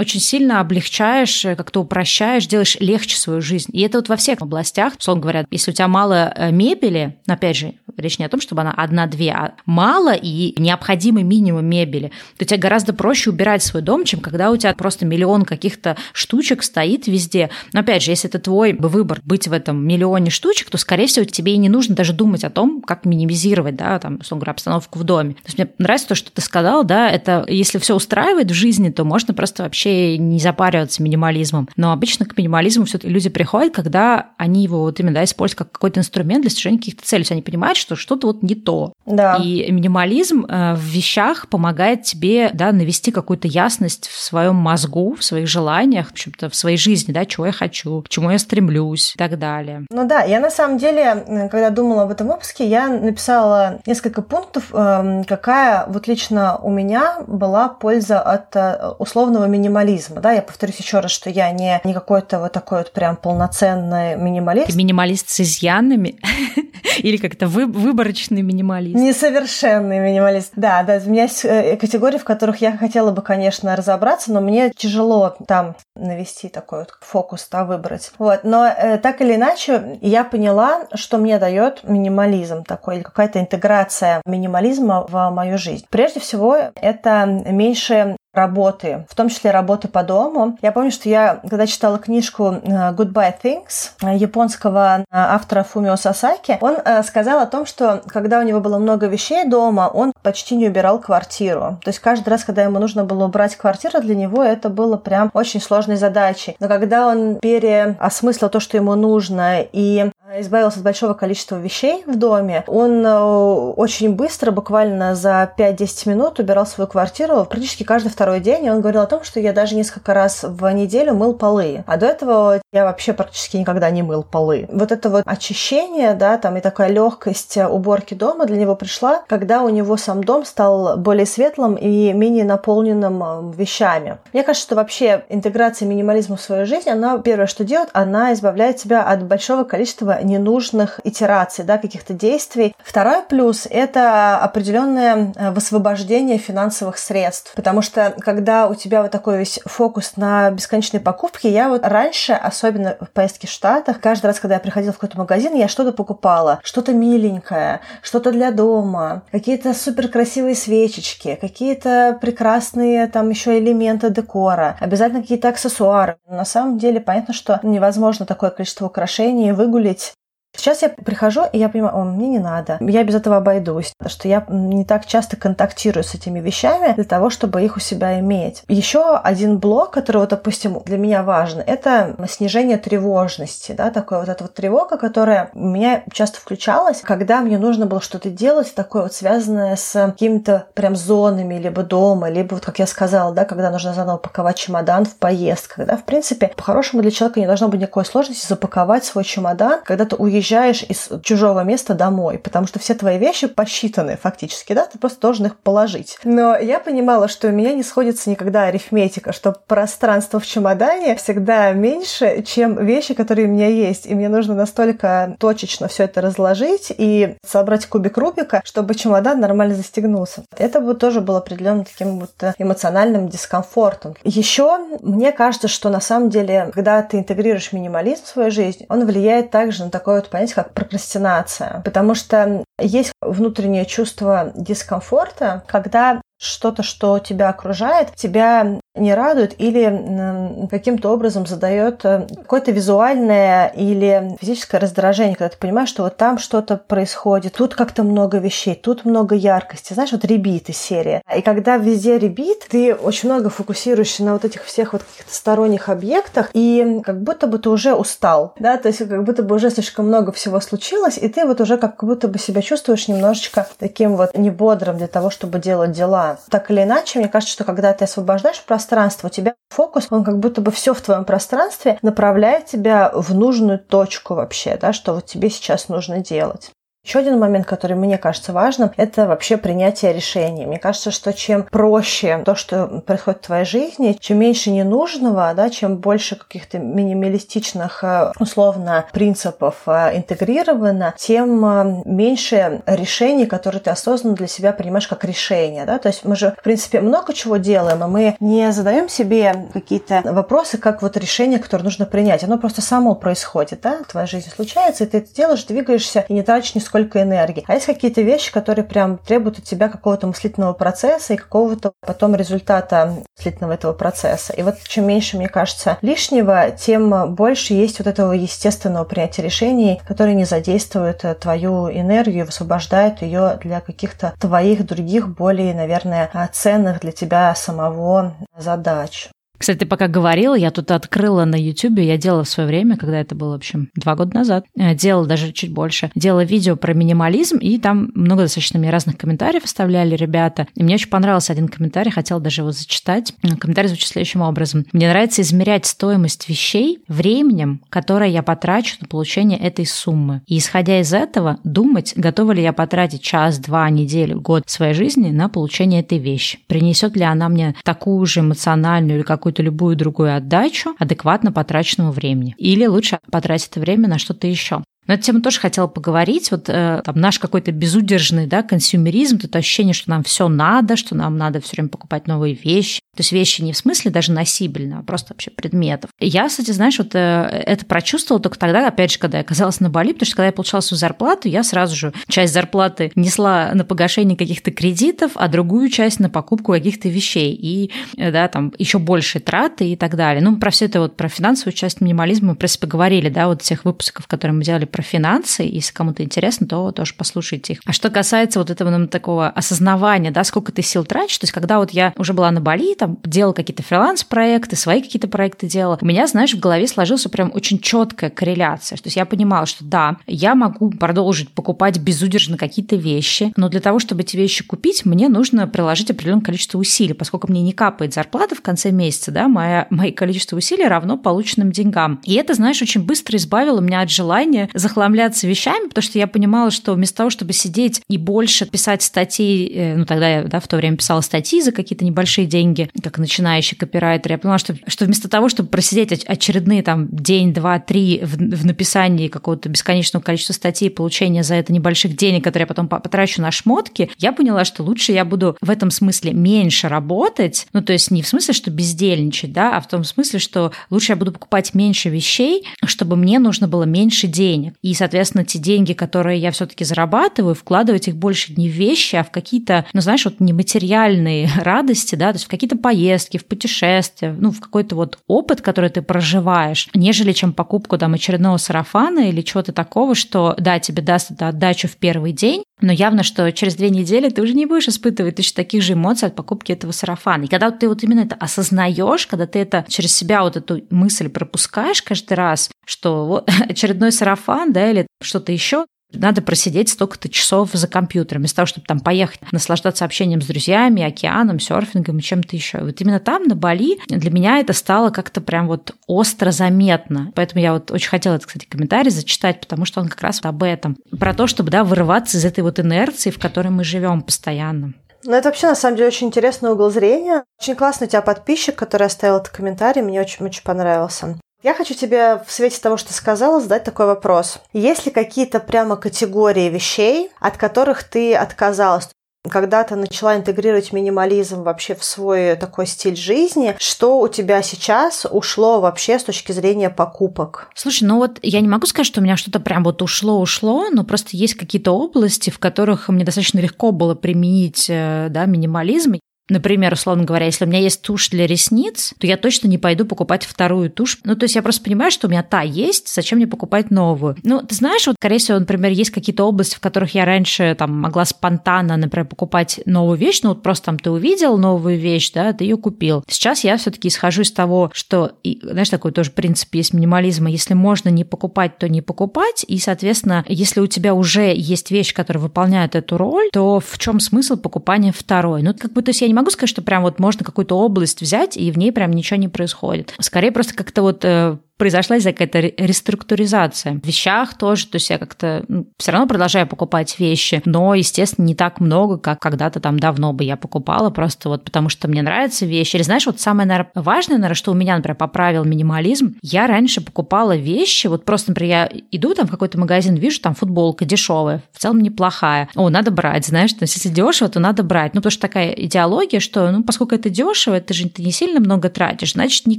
очень сильно облегчаешь, э, как-то упрощаешь, делаешь легче свою жизнь. И это вот во всех областях, условно говоря, если у тебя мало э, мебели, опять же, речь не о том, чтобы она одна-две, а мало и необходимый минимум мебели, то тебе гораздо проще убирать свой дом, чем когда у тебя просто миллион каких-то штучек стоит везде. Но опять же, если это твой выбор быть в этом миллионе штучек, то, скорее всего, тебе и не нужно даже думать о том, как минимизировать, да, там, условно говоря, обстановку в доме. То есть мне нравится то, что ты сказал, да, это если все устраивает в жизни, то можно просто вообще вообще не запариваться минимализмом. Но обычно к минимализму все люди приходят, когда они его вот именно да, используют как какой-то инструмент для достижения каких-то целей. То есть они понимают, что что-то вот не то. Да. И минимализм э, в вещах помогает тебе да, навести какую-то ясность в своем мозгу, в своих желаниях, в общем-то, в своей жизни, да, чего я хочу, к чему я стремлюсь и так далее. Ну да, я на самом деле, когда думала об этом выпуске, я написала несколько пунктов, эм, какая вот лично у меня была польза от э, условного минимализма минимализма. Да? Я повторюсь еще раз, что я не, не какой-то вот такой вот прям полноценный минималист. Ты минималист с изъянами? Или как-то вы, выборочный минималист? Несовершенный минималист. Да, да, у меня есть э, категории, в которых я хотела бы, конечно, разобраться, но мне тяжело там навести такой вот фокус, да, выбрать. Вот, но э, так или иначе, я поняла, что мне дает минимализм такой, или какая-то интеграция минимализма в мою жизнь. Прежде всего, это меньше работы, в том числе работы по дому. Я помню, что я, когда читала книжку э, Goodbye Things э, японского э, автора Фумио Сасаки, он сказал о том, что когда у него было много вещей дома, он почти не убирал квартиру. То есть каждый раз, когда ему нужно было убрать квартиру, для него это было прям очень сложной задачей. Но когда он переосмыслил то, что ему нужно, и избавился от большого количества вещей в доме, он очень быстро, буквально за 5-10 минут убирал свою квартиру практически каждый второй день, и он говорил о том, что я даже несколько раз в неделю мыл полы. А до этого я вообще практически никогда не мыл полы. Вот это вот очищение, да, там и такая легкость уборки дома для него пришла, когда у него сам дом стал более светлым и менее наполненным э, вещами. Мне кажется, что вообще интеграция минимализма в свою жизнь, она первое, что делает, она избавляет тебя от большого количества ненужных итераций, да, каких-то действий. Второй плюс – это определенное э, высвобождение финансовых средств, потому что когда у тебя вот такой весь фокус на бесконечные покупки, я вот раньше, особенно в поездке в Штатах, каждый раз, когда я приходила в какой-то магазин, я что-то покупала, что-то миленькое, что-то для дома, какие-то супер красивые свечечки, какие-то прекрасные там еще элементы декора, обязательно какие-то аксессуары. На самом деле понятно, что невозможно такое количество украшений выгулить Сейчас я прихожу, и я понимаю, о, мне не надо, я без этого обойдусь, что я не так часто контактирую с этими вещами для того, чтобы их у себя иметь. Еще один блок, который, вот, допустим, для меня важен, это снижение тревожности, да, такая вот эта вот тревога, которая у меня часто включалась, когда мне нужно было что-то делать такое вот связанное с какими-то прям зонами, либо дома, либо вот, как я сказала, да, когда нужно заново паковать чемодан в поездках, да, в принципе, по-хорошему для человека не должно быть никакой сложности запаковать свой чемодан, когда ты уезжаешь из чужого места домой, потому что все твои вещи посчитаны фактически, да, ты просто должен их положить. Но я понимала, что у меня не сходится никогда арифметика, что пространство в чемодане всегда меньше, чем вещи, которые у меня есть. И мне нужно настолько точечно все это разложить и собрать кубик Рубика, чтобы чемодан нормально застегнулся. Это вот тоже было определенным таким вот эмоциональным дискомфортом. Еще мне кажется, что на самом деле, когда ты интегрируешь минимализм в свою жизнь, он влияет также на такое вот понятие, как прокрастинация. Потому что есть внутреннее чувство дискомфорта, когда что-то, что тебя окружает, тебя не радует или каким-то образом задает э, какое-то визуальное или физическое раздражение, когда ты понимаешь, что вот там что-то происходит, тут как-то много вещей, тут много яркости. Знаешь, вот ребит из серии. И когда везде ребит, ты очень много фокусируешься на вот этих всех вот каких-то сторонних объектах, и как будто бы ты уже устал, да, то есть как будто бы уже слишком много всего случилось, и ты вот уже как будто бы себя чувствуешь немножечко таким вот небодрым для того, чтобы делать дела. Так или иначе, мне кажется, что когда ты освобождаешь пространство, пространство. У тебя фокус, он как будто бы все в твоем пространстве направляет тебя в нужную точку вообще, да, что вот тебе сейчас нужно делать. Еще один момент, который мне кажется важным, это вообще принятие решений. Мне кажется, что чем проще то, что происходит в твоей жизни, чем меньше ненужного, да, чем больше каких-то минималистичных, э, условно, принципов э, интегрировано, тем э, меньше решений, которые ты осознанно для себя принимаешь как решение. Да? То есть мы же, в принципе, много чего делаем, и мы не задаем себе какие-то вопросы, как вот решение, которое нужно принять. Оно просто само происходит. Да? В твоей жизни случается, и ты это делаешь, двигаешься, и не тратишь ни сколько энергии. А есть какие-то вещи, которые прям требуют от тебя какого-то мыслительного процесса и какого-то потом результата мыслительного этого процесса. И вот чем меньше, мне кажется, лишнего, тем больше есть вот этого естественного принятия решений, которые не задействуют э, твою энергию, высвобождают ее для каких-то твоих других, более, наверное, ценных для тебя самого задач. Кстати, ты пока говорила, я тут открыла на YouTube, я делала в свое время, когда это было, в общем, два года назад, э, делала даже чуть больше, делала видео про минимализм, и там много достаточно мне разных комментариев оставляли ребята. И мне очень понравился один комментарий, хотела даже его зачитать. Комментарий звучит следующим образом. Мне нравится измерять стоимость вещей временем, которое я потрачу на получение этой суммы. И исходя из этого, думать, готова ли я потратить час, два, неделю, год своей жизни на получение этой вещи. Принесет ли она мне такую же эмоциональную или какую какую-то любую другую отдачу адекватно потраченному времени. Или лучше потратить это время на что-то еще. На эту тему тоже хотела поговорить. Вот э, там наш какой-то безудержный да, консюмеризм, это ощущение, что нам все надо, что нам надо все время покупать новые вещи. То есть вещи не в смысле даже носибельного, а просто вообще предметов. Я, кстати, знаешь, вот э, это прочувствовала только тогда, опять же, когда я оказалась на Бали, потому что когда я получала свою зарплату, я сразу же часть зарплаты несла на погашение каких-то кредитов, а другую часть на покупку каких-то вещей. И, э, да, там еще больше траты и так далее. Ну, про все это вот, про финансовую часть минимализма мы, в принципе, говорили, да, вот всех выпусков, которые мы делали про финансы. Если кому-то интересно, то тоже послушайте их. А что касается вот этого ну, такого осознавания, да, сколько ты сил тратишь, то есть когда вот я уже была на Бали, там делала какие-то фриланс-проекты, свои какие-то проекты делала, у меня, знаешь, в голове сложился прям очень четкая корреляция. То есть я понимала, что да, я могу продолжить покупать безудержно какие-то вещи, но для того, чтобы эти вещи купить, мне нужно приложить определенное количество усилий, поскольку мне не капает зарплата в конце месяца, да, моя, мое количество усилий равно полученным деньгам. И это, знаешь, очень быстро избавило меня от желания захламляться вещами, потому что я понимала, что вместо того, чтобы сидеть и больше писать статьи, э, ну тогда я да, в то время писала статьи за какие-то небольшие деньги, как начинающий копирайтер, я поняла, что, что вместо того, чтобы просидеть очередные там день, два, три в, в написании какого-то бесконечного количества статей и получения за это небольших денег, которые я потом потрачу на шмотки, я поняла, что лучше я буду в этом смысле меньше работать, ну то есть не в смысле, что бездельничать, да, а в том смысле, что лучше я буду покупать меньше вещей, чтобы мне нужно было меньше денег. И, соответственно, те деньги, которые я все-таки зарабатываю, вкладывать их больше не в вещи, а в какие-то, ну знаешь, вот нематериальные радости, да, то есть в какие-то поездки, в путешествия, ну, в какой-то вот опыт, который ты проживаешь, нежели чем покупку там очередного сарафана или чего-то такого, что, да, тебе даст это отдачу в первый день, но явно, что через две недели ты уже не будешь испытывать точно таких же эмоций от покупки этого сарафана. И когда ты вот именно это осознаешь, когда ты это через себя вот эту мысль пропускаешь каждый раз, что вот очередной сарафан, да, или что-то еще, надо просидеть столько-то часов за компьютером, вместо того, чтобы там поехать наслаждаться общением с друзьями, океаном, серфингом и чем-то еще. Вот именно там, на Бали, для меня это стало как-то прям вот остро заметно. Поэтому я вот очень хотела кстати, комментарий зачитать, потому что он как раз об этом. Про то, чтобы, да, вырываться из этой вот инерции, в которой мы живем постоянно. Ну, это вообще, на самом деле, очень интересный угол зрения. Очень классный у тебя подписчик, который оставил этот комментарий, мне очень-очень понравился. Я хочу тебе в свете того, что сказала, задать такой вопрос. Есть ли какие-то прямо категории вещей, от которых ты отказалась? когда ты начала интегрировать минимализм вообще в свой такой стиль жизни, что у тебя сейчас ушло вообще с точки зрения покупок? Слушай, ну вот я не могу сказать, что у меня что-то прям вот ушло-ушло, но просто есть какие-то области, в которых мне достаточно легко было применить э, да, минимализм. Например, условно говоря, если у меня есть тушь для ресниц, то я точно не пойду покупать вторую тушь. Ну, то есть я просто понимаю, что у меня та есть, зачем мне покупать новую? Ну, ты знаешь, вот, скорее всего, например, есть какие-то области, в которых я раньше там могла спонтанно, например, покупать новую вещь, ну, вот просто там ты увидел новую вещь, да, ты ее купил. Сейчас я все-таки исхожу из того, что, и, знаешь, такой тоже принцип есть минимализма, если можно не покупать, то не покупать, и, соответственно, если у тебя уже есть вещь, которая выполняет эту роль, то в чем смысл покупания второй? Ну, как бы, то есть я не могу сказать, что прям вот можно какую-то область взять, и в ней прям ничего не происходит. Скорее просто как-то вот э, произошла из-за какая-то реструктуризация. В вещах тоже, то есть я как-то ну, все равно продолжаю покупать вещи, но, естественно, не так много, как когда-то там давно бы я покупала, просто вот потому что мне нравятся вещи. Или знаешь, вот самое, наверное, важное, наверное, что у меня, например, поправил минимализм, я раньше покупала вещи, вот просто, например, я иду там в какой-то магазин, вижу там футболка дешевая, в целом неплохая. О, надо брать, знаешь, то есть если дешево, то надо брать. Ну, потому что такая идеология, что, ну, поскольку это дешево, ты же ты не сильно много тратишь, значит, не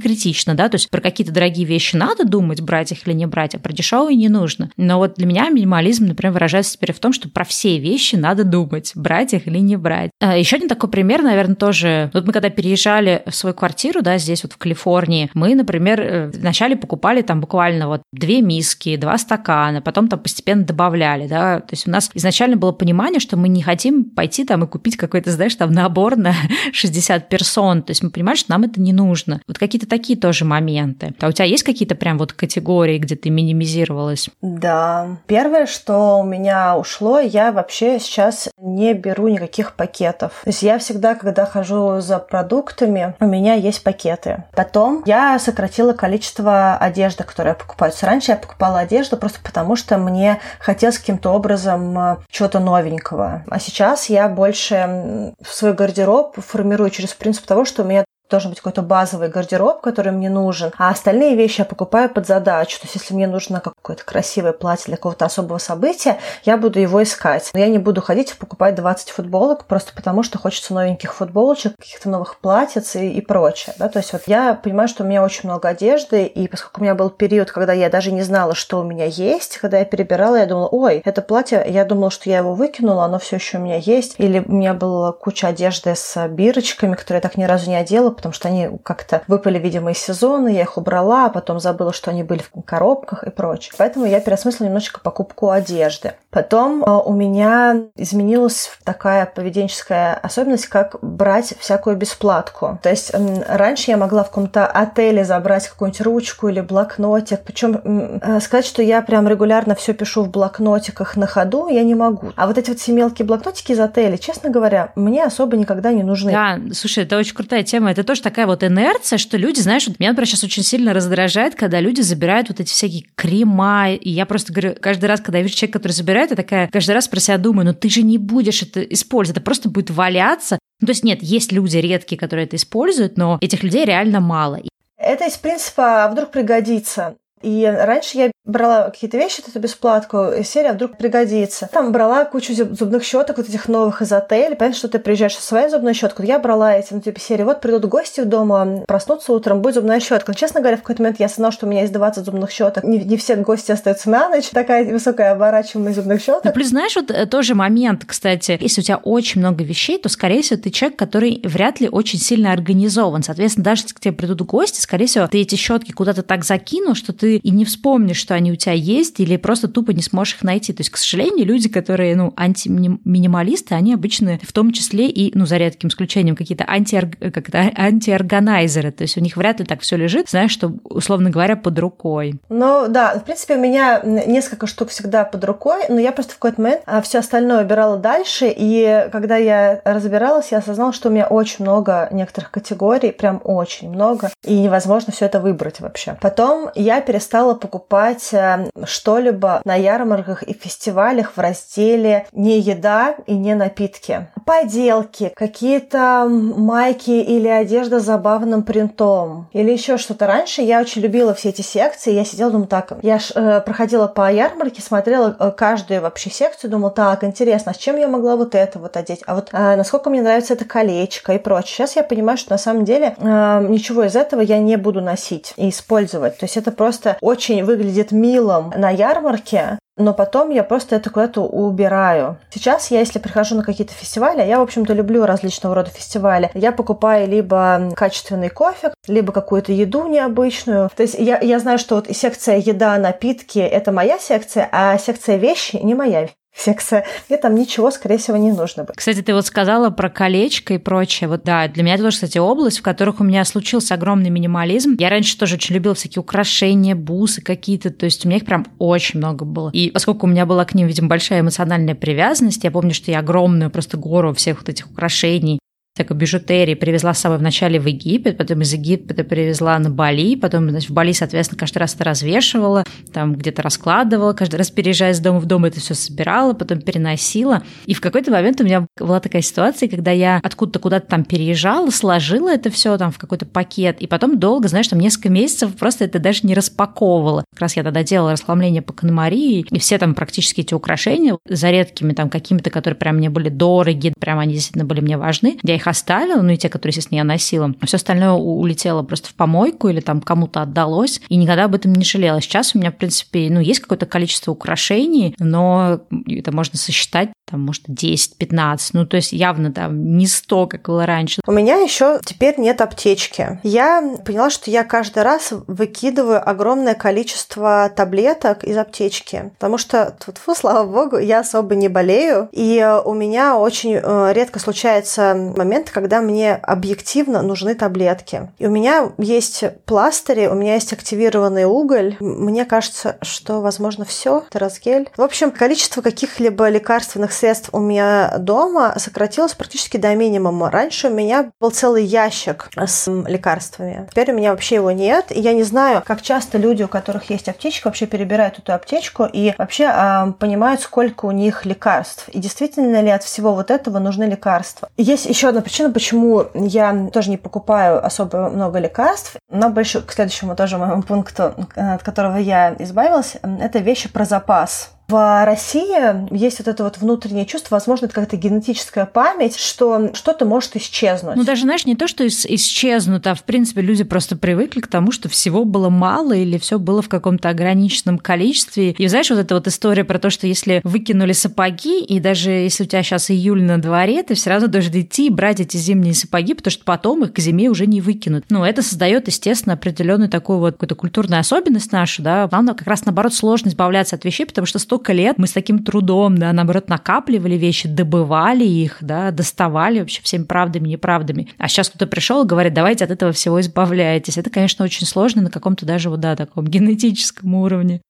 критично, да, то есть про какие-то дорогие вещи вещи надо думать, брать их или не брать, а про дешевые не нужно. Но вот для меня минимализм, например, выражается теперь в том, что про все вещи надо думать, брать их или не брать. А Еще один такой пример, наверное, тоже. Вот мы когда переезжали в свою квартиру, да, здесь вот в Калифорнии, мы, например, э, вначале покупали там буквально вот две миски, два стакана, потом там постепенно добавляли, да. То есть у нас изначально было понимание, что мы не хотим пойти там и купить какой-то, знаешь, там набор на 60 персон. То есть мы понимаем, что нам это не нужно. Вот какие-то такие тоже моменты. А у тебя есть какие какие-то прям вот категории, где ты минимизировалась? Да. Первое, что у меня ушло, я вообще сейчас не беру никаких пакетов. То есть я всегда, когда хожу за продуктами, у меня есть пакеты. Потом я сократила количество одежды, которую я покупаю. Раньше я покупала одежду просто потому, что мне хотелось каким-то образом э, чего-то новенького. А сейчас я больше свой гардероб формирую через принцип того, что у меня должен быть какой-то базовый гардероб, который мне нужен, а остальные вещи я покупаю под задачу. То есть, если мне нужно какое-то красивое платье для какого-то особого события, я буду его искать. Но я не буду ходить и покупать 20 футболок просто потому, что хочется новеньких футболочек, каких-то новых платьиц и, и прочее. Да? То есть, вот я понимаю, что у меня очень много одежды, и поскольку у меня был период, когда я даже не знала, что у меня есть, когда я перебирала, я думала, ой, это платье, я думала, что я его выкинула, оно все еще у меня есть. Или у меня была куча одежды с бирочками, которые я так ни разу не одела, потому что они как-то выпали, видимо, из сезона, я их убрала, а потом забыла, что они были в коробках и прочее. Поэтому я переосмыслила немножечко покупку одежды. Потом э, у меня изменилась такая поведенческая особенность, как брать всякую бесплатку. То есть раньше я могла в каком-то отеле забрать какую-нибудь ручку или блокнотик. Причем э, сказать, что я прям регулярно все пишу в блокнотиках на ходу, я не могу. А вот эти вот все мелкие блокнотики из отеля, честно говоря, мне особо никогда не нужны. Да, слушай, это очень крутая тема. Это тоже такая вот инерция, что люди, знаешь, вот меня, например, сейчас очень сильно раздражает, когда люди забирают вот эти всякие крема. И я просто говорю, каждый раз, когда я вижу человека, который забирает, я такая каждый раз про себя думаю, ну ты же не будешь это использовать, это просто будет валяться. Ну, то есть нет, есть люди редкие, которые это используют, но этих людей реально мало. Это из принципа «а вдруг пригодится». И раньше я брала какие-то вещи, эту бесплатку, и серия вдруг пригодится. Там брала кучу зубных щеток вот этих новых из отеля. Понятно, что ты приезжаешь со своей зубной щеткой. Я брала эти, ну, типа, серии, вот придут гости в дом, а проснутся утром, будет зубная щетка. Но, честно говоря, в какой-то момент я осознала, что у меня есть 20 зубных щеток. Не, не все гости остаются на ночь. Такая высокая оборачиваемость зубных щеток. Ну, плюс, знаешь, вот э, тоже момент, кстати, если у тебя очень много вещей, то, скорее всего, ты человек, который вряд ли очень сильно организован. Соответственно, даже если к тебе придут гости, скорее всего, ты эти щетки куда-то так закинул, что ты и не вспомнишь, что они у тебя есть, или просто тупо не сможешь их найти. То есть, к сожалению, люди, которые, ну, антиминималисты, они обычно в том числе и, ну, за редким исключением, какие-то анти как антиорганайзеры. То есть у них вряд ли так все лежит, знаешь, что, условно говоря, под рукой. Ну, да, в принципе, у меня несколько штук всегда под рукой, но я просто в какой-то момент а, все остальное убирала дальше, и когда я разбиралась, я осознала, что у меня очень много некоторых категорий, прям очень много, и невозможно все это выбрать вообще. Потом я перестала покупать э, что-либо на ярмарках и фестивалях в разделе не еда и не напитки. Поделки, какие-то майки или одежда с забавным принтом, или еще что-то. Раньше я очень любила все эти секции, я сидела, думаю, так, я ж, э, проходила по ярмарке, смотрела э, каждую вообще секцию, думала, так, интересно, а с чем я могла вот это вот одеть, а вот э, насколько мне нравится это колечко и прочее. Сейчас я понимаю, что на самом деле э, ничего из этого я не буду носить и использовать. То есть это просто очень выглядит милым на ярмарке, но потом я просто это куда-то убираю. Сейчас я, если прихожу на какие-то фестивали, я, в общем-то, люблю различного рода фестивали, я покупаю либо качественный кофе, либо какую-то еду необычную. То есть я, я знаю, что вот секция еда, напитки – это моя секция, а секция вещи – не моя секса. Мне там ничего, скорее всего, не нужно будет. Кстати, ты вот сказала про колечко и прочее. Вот да, для меня это тоже, кстати, область, в которых у меня случился огромный минимализм. Я раньше тоже очень любила всякие украшения, бусы какие-то, то есть у меня их прям очень много было. И поскольку у меня была к ним, видимо, большая эмоциональная привязанность, я помню, что я огромную просто гору всех вот этих украшений такой бижутерии привезла с собой вначале в Египет, потом из Египта привезла на Бали, потом, значит, в Бали, соответственно, каждый раз это развешивала, там где-то раскладывала, каждый раз переезжая из дома в дом это все собирала, потом переносила. И в какой-то момент у меня была такая ситуация, когда я откуда-то куда-то там переезжала, сложила это все там в какой-то пакет, и потом долго, знаешь, там несколько месяцев просто это даже не распаковывала. Как раз я тогда делала расхламление по Канмарии, и все там практически эти украшения, за редкими там какими-то, которые прям мне были дороги, прям они действительно были мне важны, я их оставила, ну и те, которые, естественно, я носила. Все остальное улетело просто в помойку или там кому-то отдалось, и никогда об этом не жалела. Сейчас у меня, в принципе, ну, есть какое-то количество украшений, но это можно сосчитать там, может, 10-15, ну, то есть явно там не 100, как было раньше. У меня еще теперь нет аптечки. Я поняла, что я каждый раз выкидываю огромное количество таблеток из аптечки, потому что, тут, слава богу, я особо не болею, и у меня очень э, редко случается момент, когда мне объективно нужны таблетки. И у меня есть пластыри, у меня есть активированный уголь. Мне кажется, что, возможно, все, террасгель. В общем, количество каких-либо лекарственных средств у меня дома сократилось практически до минимума. Раньше у меня был целый ящик с лекарствами. Теперь у меня вообще его нет. И я не знаю, как часто люди, у которых есть аптечка, вообще перебирают эту аптечку и вообще э, понимают, сколько у них лекарств. И действительно ли от всего вот этого нужны лекарства. Есть еще одна причина, почему я тоже не покупаю особо много лекарств, но больше к следующему тоже моему пункту, от которого я избавилась, это вещи про запас. В России есть вот это вот внутреннее чувство, возможно, это какая-то генетическая память, что что-то может исчезнуть. Ну, даже, знаешь, не то, что ис- исчезнут, а, в принципе, люди просто привыкли к тому, что всего было мало или все было в каком-то ограниченном количестве. И знаешь, вот эта вот история про то, что если выкинули сапоги, и даже если у тебя сейчас июль на дворе, ты все равно должен идти и брать эти зимние сапоги, потому что потом их к зиме уже не выкинут. Ну, это создает, естественно, определенную такую вот какую-то культурную особенность нашу, да. Нам как раз наоборот сложно избавляться от вещей, потому что столько столько лет мы с таким трудом, да, наоборот, накапливали вещи, добывали их, да, доставали вообще всеми правдами, неправдами. А сейчас кто-то пришел и говорит, давайте от этого всего избавляйтесь. Это, конечно, очень сложно на каком-то даже вот, да, таком генетическом уровне.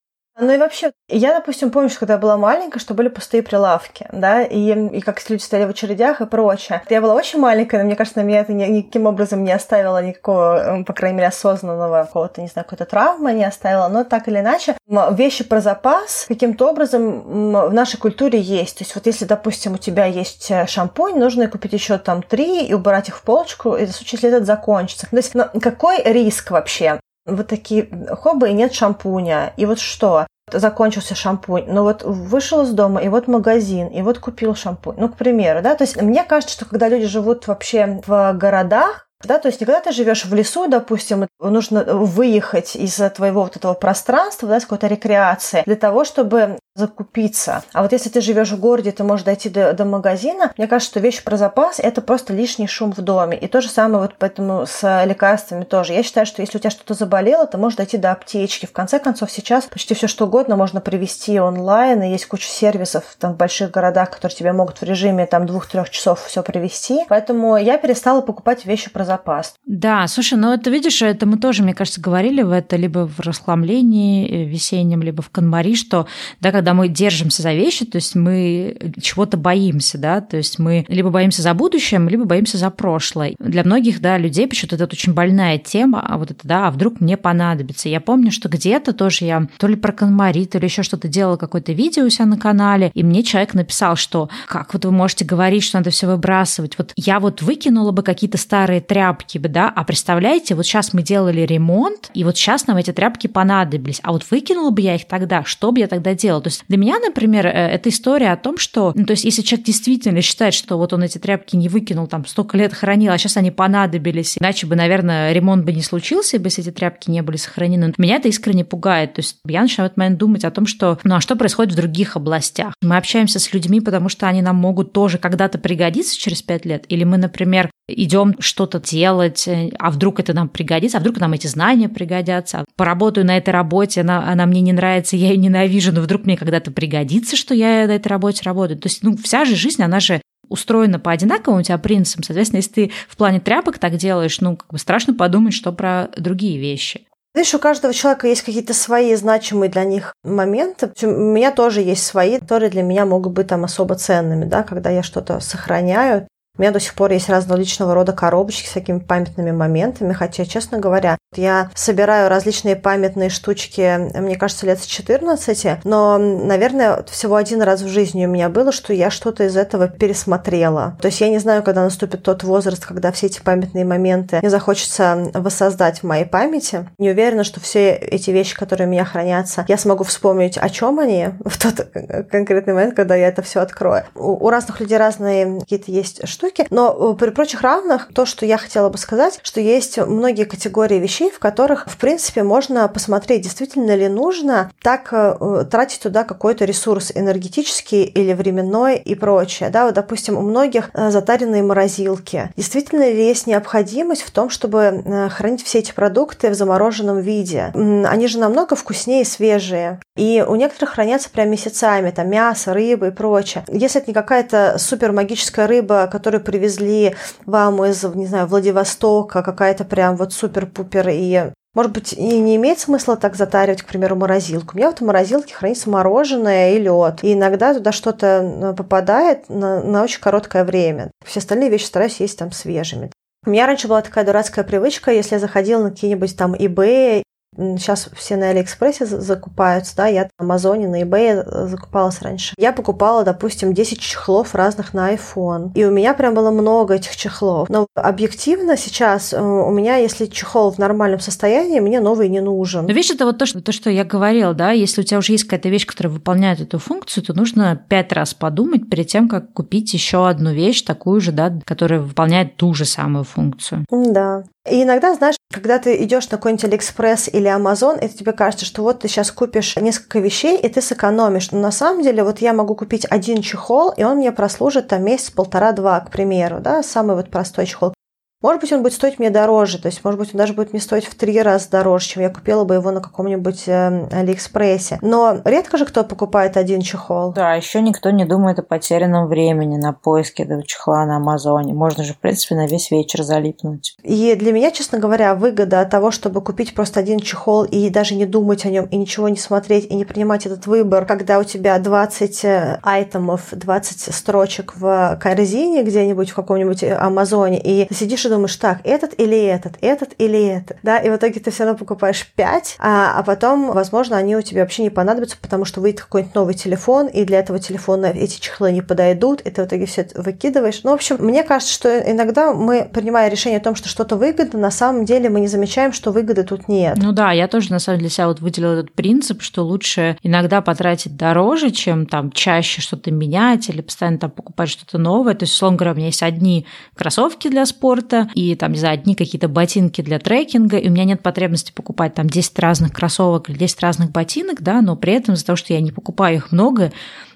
Ну и вообще, я, допустим, помню, что когда я была маленькая, что были пустые прилавки, да, и, и как люди стояли в очередях и прочее. Я была очень маленькая, но мне кажется, на меня это ни, никаким образом не оставило никакого, по крайней мере, осознанного какого-то, не знаю, какой-то травмы не оставило, но так или иначе, вещи про запас каким-то образом в нашей культуре есть. То есть вот если, допустим, у тебя есть э, шампунь, нужно купить еще там три и убрать их в полочку, и в случае, если этот закончится. То есть, какой риск вообще? вот такие хобы и нет шампуня. И вот что? Закончился шампунь, но вот вышел из дома, и вот магазин, и вот купил шампунь. Ну, к примеру, да, то есть мне кажется, что когда люди живут вообще в городах, да, то есть не когда ты живешь в лесу, допустим, нужно выехать из твоего вот этого пространства, да, с какой-то рекреации, для того, чтобы закупиться. А вот если ты живешь в городе, ты можешь дойти до, до магазина, мне кажется, что вещь про запас – это просто лишний шум в доме. И то же самое вот поэтому с лекарствами тоже. Я считаю, что если у тебя что-то заболело, ты можешь дойти до аптечки. В конце концов, сейчас почти все что угодно можно привезти онлайн, и есть куча сервисов там, в больших городах, которые тебе могут в режиме там двух-трех часов все привезти. Поэтому я перестала покупать вещи про запас. Да, слушай, ну это видишь, это мы тоже, мне кажется, говорили в это либо в расхламлении э, весеннем, либо в Канмари, что да, когда мы держимся за вещи, то есть мы чего-то боимся, да, то есть мы либо боимся за будущее, либо боимся за прошлое. Для многих, да, людей почему-то это очень больная тема, а вот это, да, а вдруг мне понадобится. Я помню, что где-то тоже я то ли про Канмари, то ли еще что-то делала, какое-то видео у себя на канале, и мне человек написал, что как вот вы можете говорить, что надо все выбрасывать. Вот я вот выкинула бы какие-то старые тряпки да, а представляете, вот сейчас мы делали ремонт, и вот сейчас нам эти тряпки понадобились, а вот выкинула бы я их тогда, что бы я тогда делала? То есть для меня например, э, это история о том, что, ну, то есть, если человек действительно считает, что вот он эти тряпки не выкинул, там, столько лет хранил, а сейчас они понадобились, иначе бы, наверное, ремонт бы не случился, если эти тряпки не были сохранены. Меня это искренне пугает. То есть я начинаю в этот момент думать о том, что, ну, а что происходит в других областях? Мы общаемся с людьми, потому что они нам могут тоже когда-то пригодиться через пять лет. Или мы, например, идем что-то делать, э, а вдруг это нам пригодится, а вдруг нам эти знания пригодятся. Поработаю на этой работе, она, она мне не нравится, я ее ненавижу, но вдруг мне когда-то пригодится, что я на этой работе работаю. То есть, ну, вся же жизнь, она же устроена по одинаковым у тебя принципам. Соответственно, если ты в плане тряпок так делаешь, ну, как бы страшно подумать, что про другие вещи. Знаешь, у каждого человека есть какие-то свои значимые для них моменты. У меня тоже есть свои, которые для меня могут быть там особо ценными, да, когда я что-то сохраняю. У меня до сих пор есть различного рода коробочки с такими памятными моментами, хотя, честно говоря, я собираю различные памятные штучки, мне кажется, лет с 14, но, наверное, всего один раз в жизни у меня было, что я что-то из этого пересмотрела. То есть я не знаю, когда наступит тот возраст, когда все эти памятные моменты мне захочется воссоздать в моей памяти. Не уверена, что все эти вещи, которые у меня хранятся, я смогу вспомнить, о чем они в тот конкретный момент, когда я это все открою. У, разных людей разные какие-то есть штуки, но при прочих равных то, что я хотела бы сказать, что есть многие категории вещей, в которых, в принципе, можно посмотреть, действительно ли нужно так э, тратить туда какой-то ресурс энергетический или временной и прочее. Да, вот, допустим, у многих э, затаренные морозилки. Действительно ли есть необходимость в том, чтобы э, хранить все эти продукты в замороженном виде? Они же намного вкуснее и свежие. И у некоторых хранятся прям месяцами, там мясо, рыба и прочее. Если это не какая-то супер магическая рыба, которую привезли вам из, не знаю, Владивостока, какая-то прям вот супер-пупер и может быть, и не имеет смысла так затаривать, к примеру, морозилку. У меня вот в морозилке хранится мороженое и лед. И иногда туда что-то э, попадает на, на очень короткое время. Все остальные вещи стараюсь есть там свежими. У меня раньше была такая дурацкая привычка, если я заходила на какие-нибудь там eBay Сейчас все на Алиэкспрессе закупаются, да, я на Амазоне, на eBay э, закупалась раньше. Я покупала, допустим, 10 чехлов разных на iPhone, и у меня прям было много этих чехлов. Но объективно сейчас э, у меня, если чехол в нормальном состоянии, мне новый не нужен. Но видишь, это вот то, что, то, что я говорила, да, если у тебя уже есть какая-то вещь, которая выполняет эту функцию, то нужно пять раз подумать перед тем, как купить еще одну вещь, такую же, да, которая выполняет ту же самую функцию. Да. И иногда, знаешь, когда ты идешь на какой-нибудь Алиэкспресс или Амазон, и тебе кажется, что вот ты сейчас купишь несколько вещей, и ты сэкономишь. Но на самом деле вот я могу купить один чехол, и он мне прослужит там месяц, полтора-два, к примеру, да, самый вот простой чехол. Может быть, он будет стоить мне дороже, то есть, может быть, он даже будет мне стоить в три раза дороже, чем я купила бы его на каком-нибудь э, Алиэкспрессе. Но редко же кто покупает один чехол. Да, еще никто не думает о потерянном времени на поиске этого чехла на Амазоне. Можно же, в принципе, на весь вечер залипнуть. И для меня, честно говоря, выгода от того, чтобы купить просто один чехол и даже не думать о нем, и ничего не смотреть, и не принимать этот выбор, когда у тебя 20 э, айтемов, 20 строчек в корзине где-нибудь в каком-нибудь э, Амазоне, и сидишь и думаешь, так, этот или этот, этот или этот, да, и в итоге ты все равно покупаешь 5, а, а потом, возможно, они у тебя вообще не понадобятся, потому что выйдет какой-нибудь новый телефон, и для этого телефона эти чехлы не подойдут, и ты в итоге все выкидываешь. Ну, в общем, мне кажется, что иногда мы, принимая решение о том, что что-то выгодно, на самом деле мы не замечаем, что выгоды тут нет. Ну да, я тоже на самом деле для себя вот выделила этот принцип, что лучше иногда потратить дороже, чем там чаще что-то менять или постоянно там покупать что-то новое. То есть, условно говоря, у меня есть одни кроссовки для спорта, и там, не знаю, одни какие-то ботинки для трекинга, и у меня нет потребности покупать там 10 разных кроссовок или 10 разных ботинок, да, но при этом из-за того, что я не покупаю их много,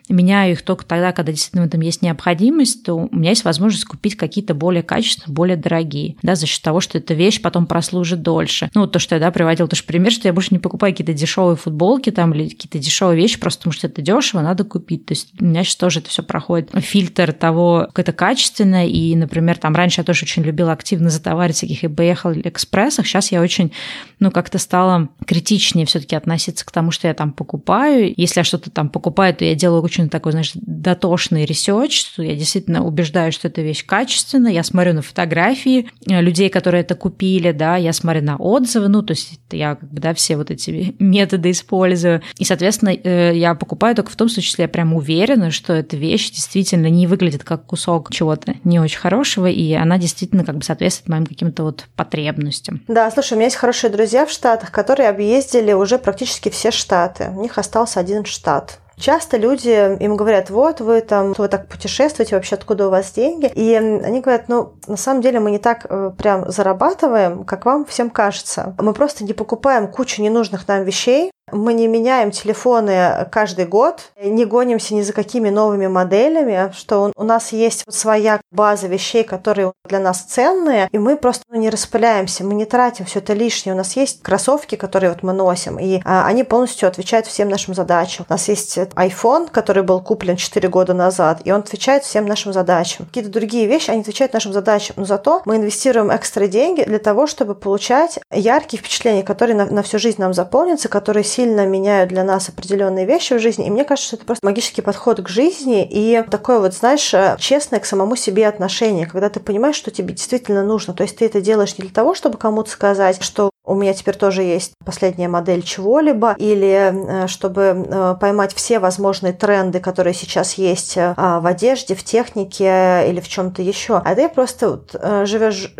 меняю их только тогда, когда действительно в этом есть необходимость, то у меня есть возможность купить какие-то более качественные, более дорогие, да, за счет того, что эта вещь потом прослужит дольше. Ну, вот то, что я, да, приводил тоже пример, что я больше не покупаю какие-то дешевые футболки там или какие-то дешевые вещи, просто потому что это дешево, надо купить. То есть у меня сейчас тоже это все проходит фильтр того, как это качественно, и, например, там раньше я тоже очень любила активно затоварить всяких eBay или экспрессах, сейчас я очень, ну, как-то стала критичнее все-таки относиться к тому, что я там покупаю. Если я что-то там покупаю, то я делаю очень очень такой, знаешь, дотошный research, что я действительно убеждаю, что эта вещь качественная, я смотрю на фотографии э, людей, которые это купили, да, я смотрю на отзывы, ну, то есть я как бы, да, все вот эти методы использую, и, соответственно, э, я покупаю только в том случае, если я прям уверена, что эта вещь действительно не выглядит как кусок чего-то не очень хорошего, и она действительно как бы соответствует моим каким-то вот потребностям. Да, слушай, у меня есть хорошие друзья в Штатах, которые объездили уже практически все штаты. У них остался один штат. Часто люди им говорят, вот вы там, вы так путешествуете, вообще откуда у вас деньги? И они говорят, ну, на самом деле мы не так э, прям зарабатываем, как вам всем кажется. Мы просто не покупаем кучу ненужных нам вещей, мы не меняем телефоны каждый год, не гонимся ни за какими новыми моделями, что у нас есть своя база вещей, которые для нас ценные, и мы просто ну, не распыляемся, мы не тратим все это лишнее. У нас есть кроссовки, которые вот мы носим, и а, они полностью отвечают всем нашим задачам. У нас есть iPhone, который был куплен 4 года назад, и он отвечает всем нашим задачам. Какие-то другие вещи, они отвечают нашим задачам, но зато мы инвестируем экстра деньги для того, чтобы получать яркие впечатления, которые на, на всю жизнь нам заполнятся, которые сильно меняют для нас определенные вещи в жизни. И мне кажется, что это просто магический подход к жизни и такое вот, знаешь, э, честное к самому себе отношение, когда ты понимаешь, что тебе действительно нужно. То есть ты это делаешь не для того, чтобы кому-то сказать, что у меня теперь тоже есть последняя модель чего-либо, или э, чтобы э, поймать все возможные тренды, которые сейчас есть в одежде, в технике или в чем-то еще. А ты просто живешь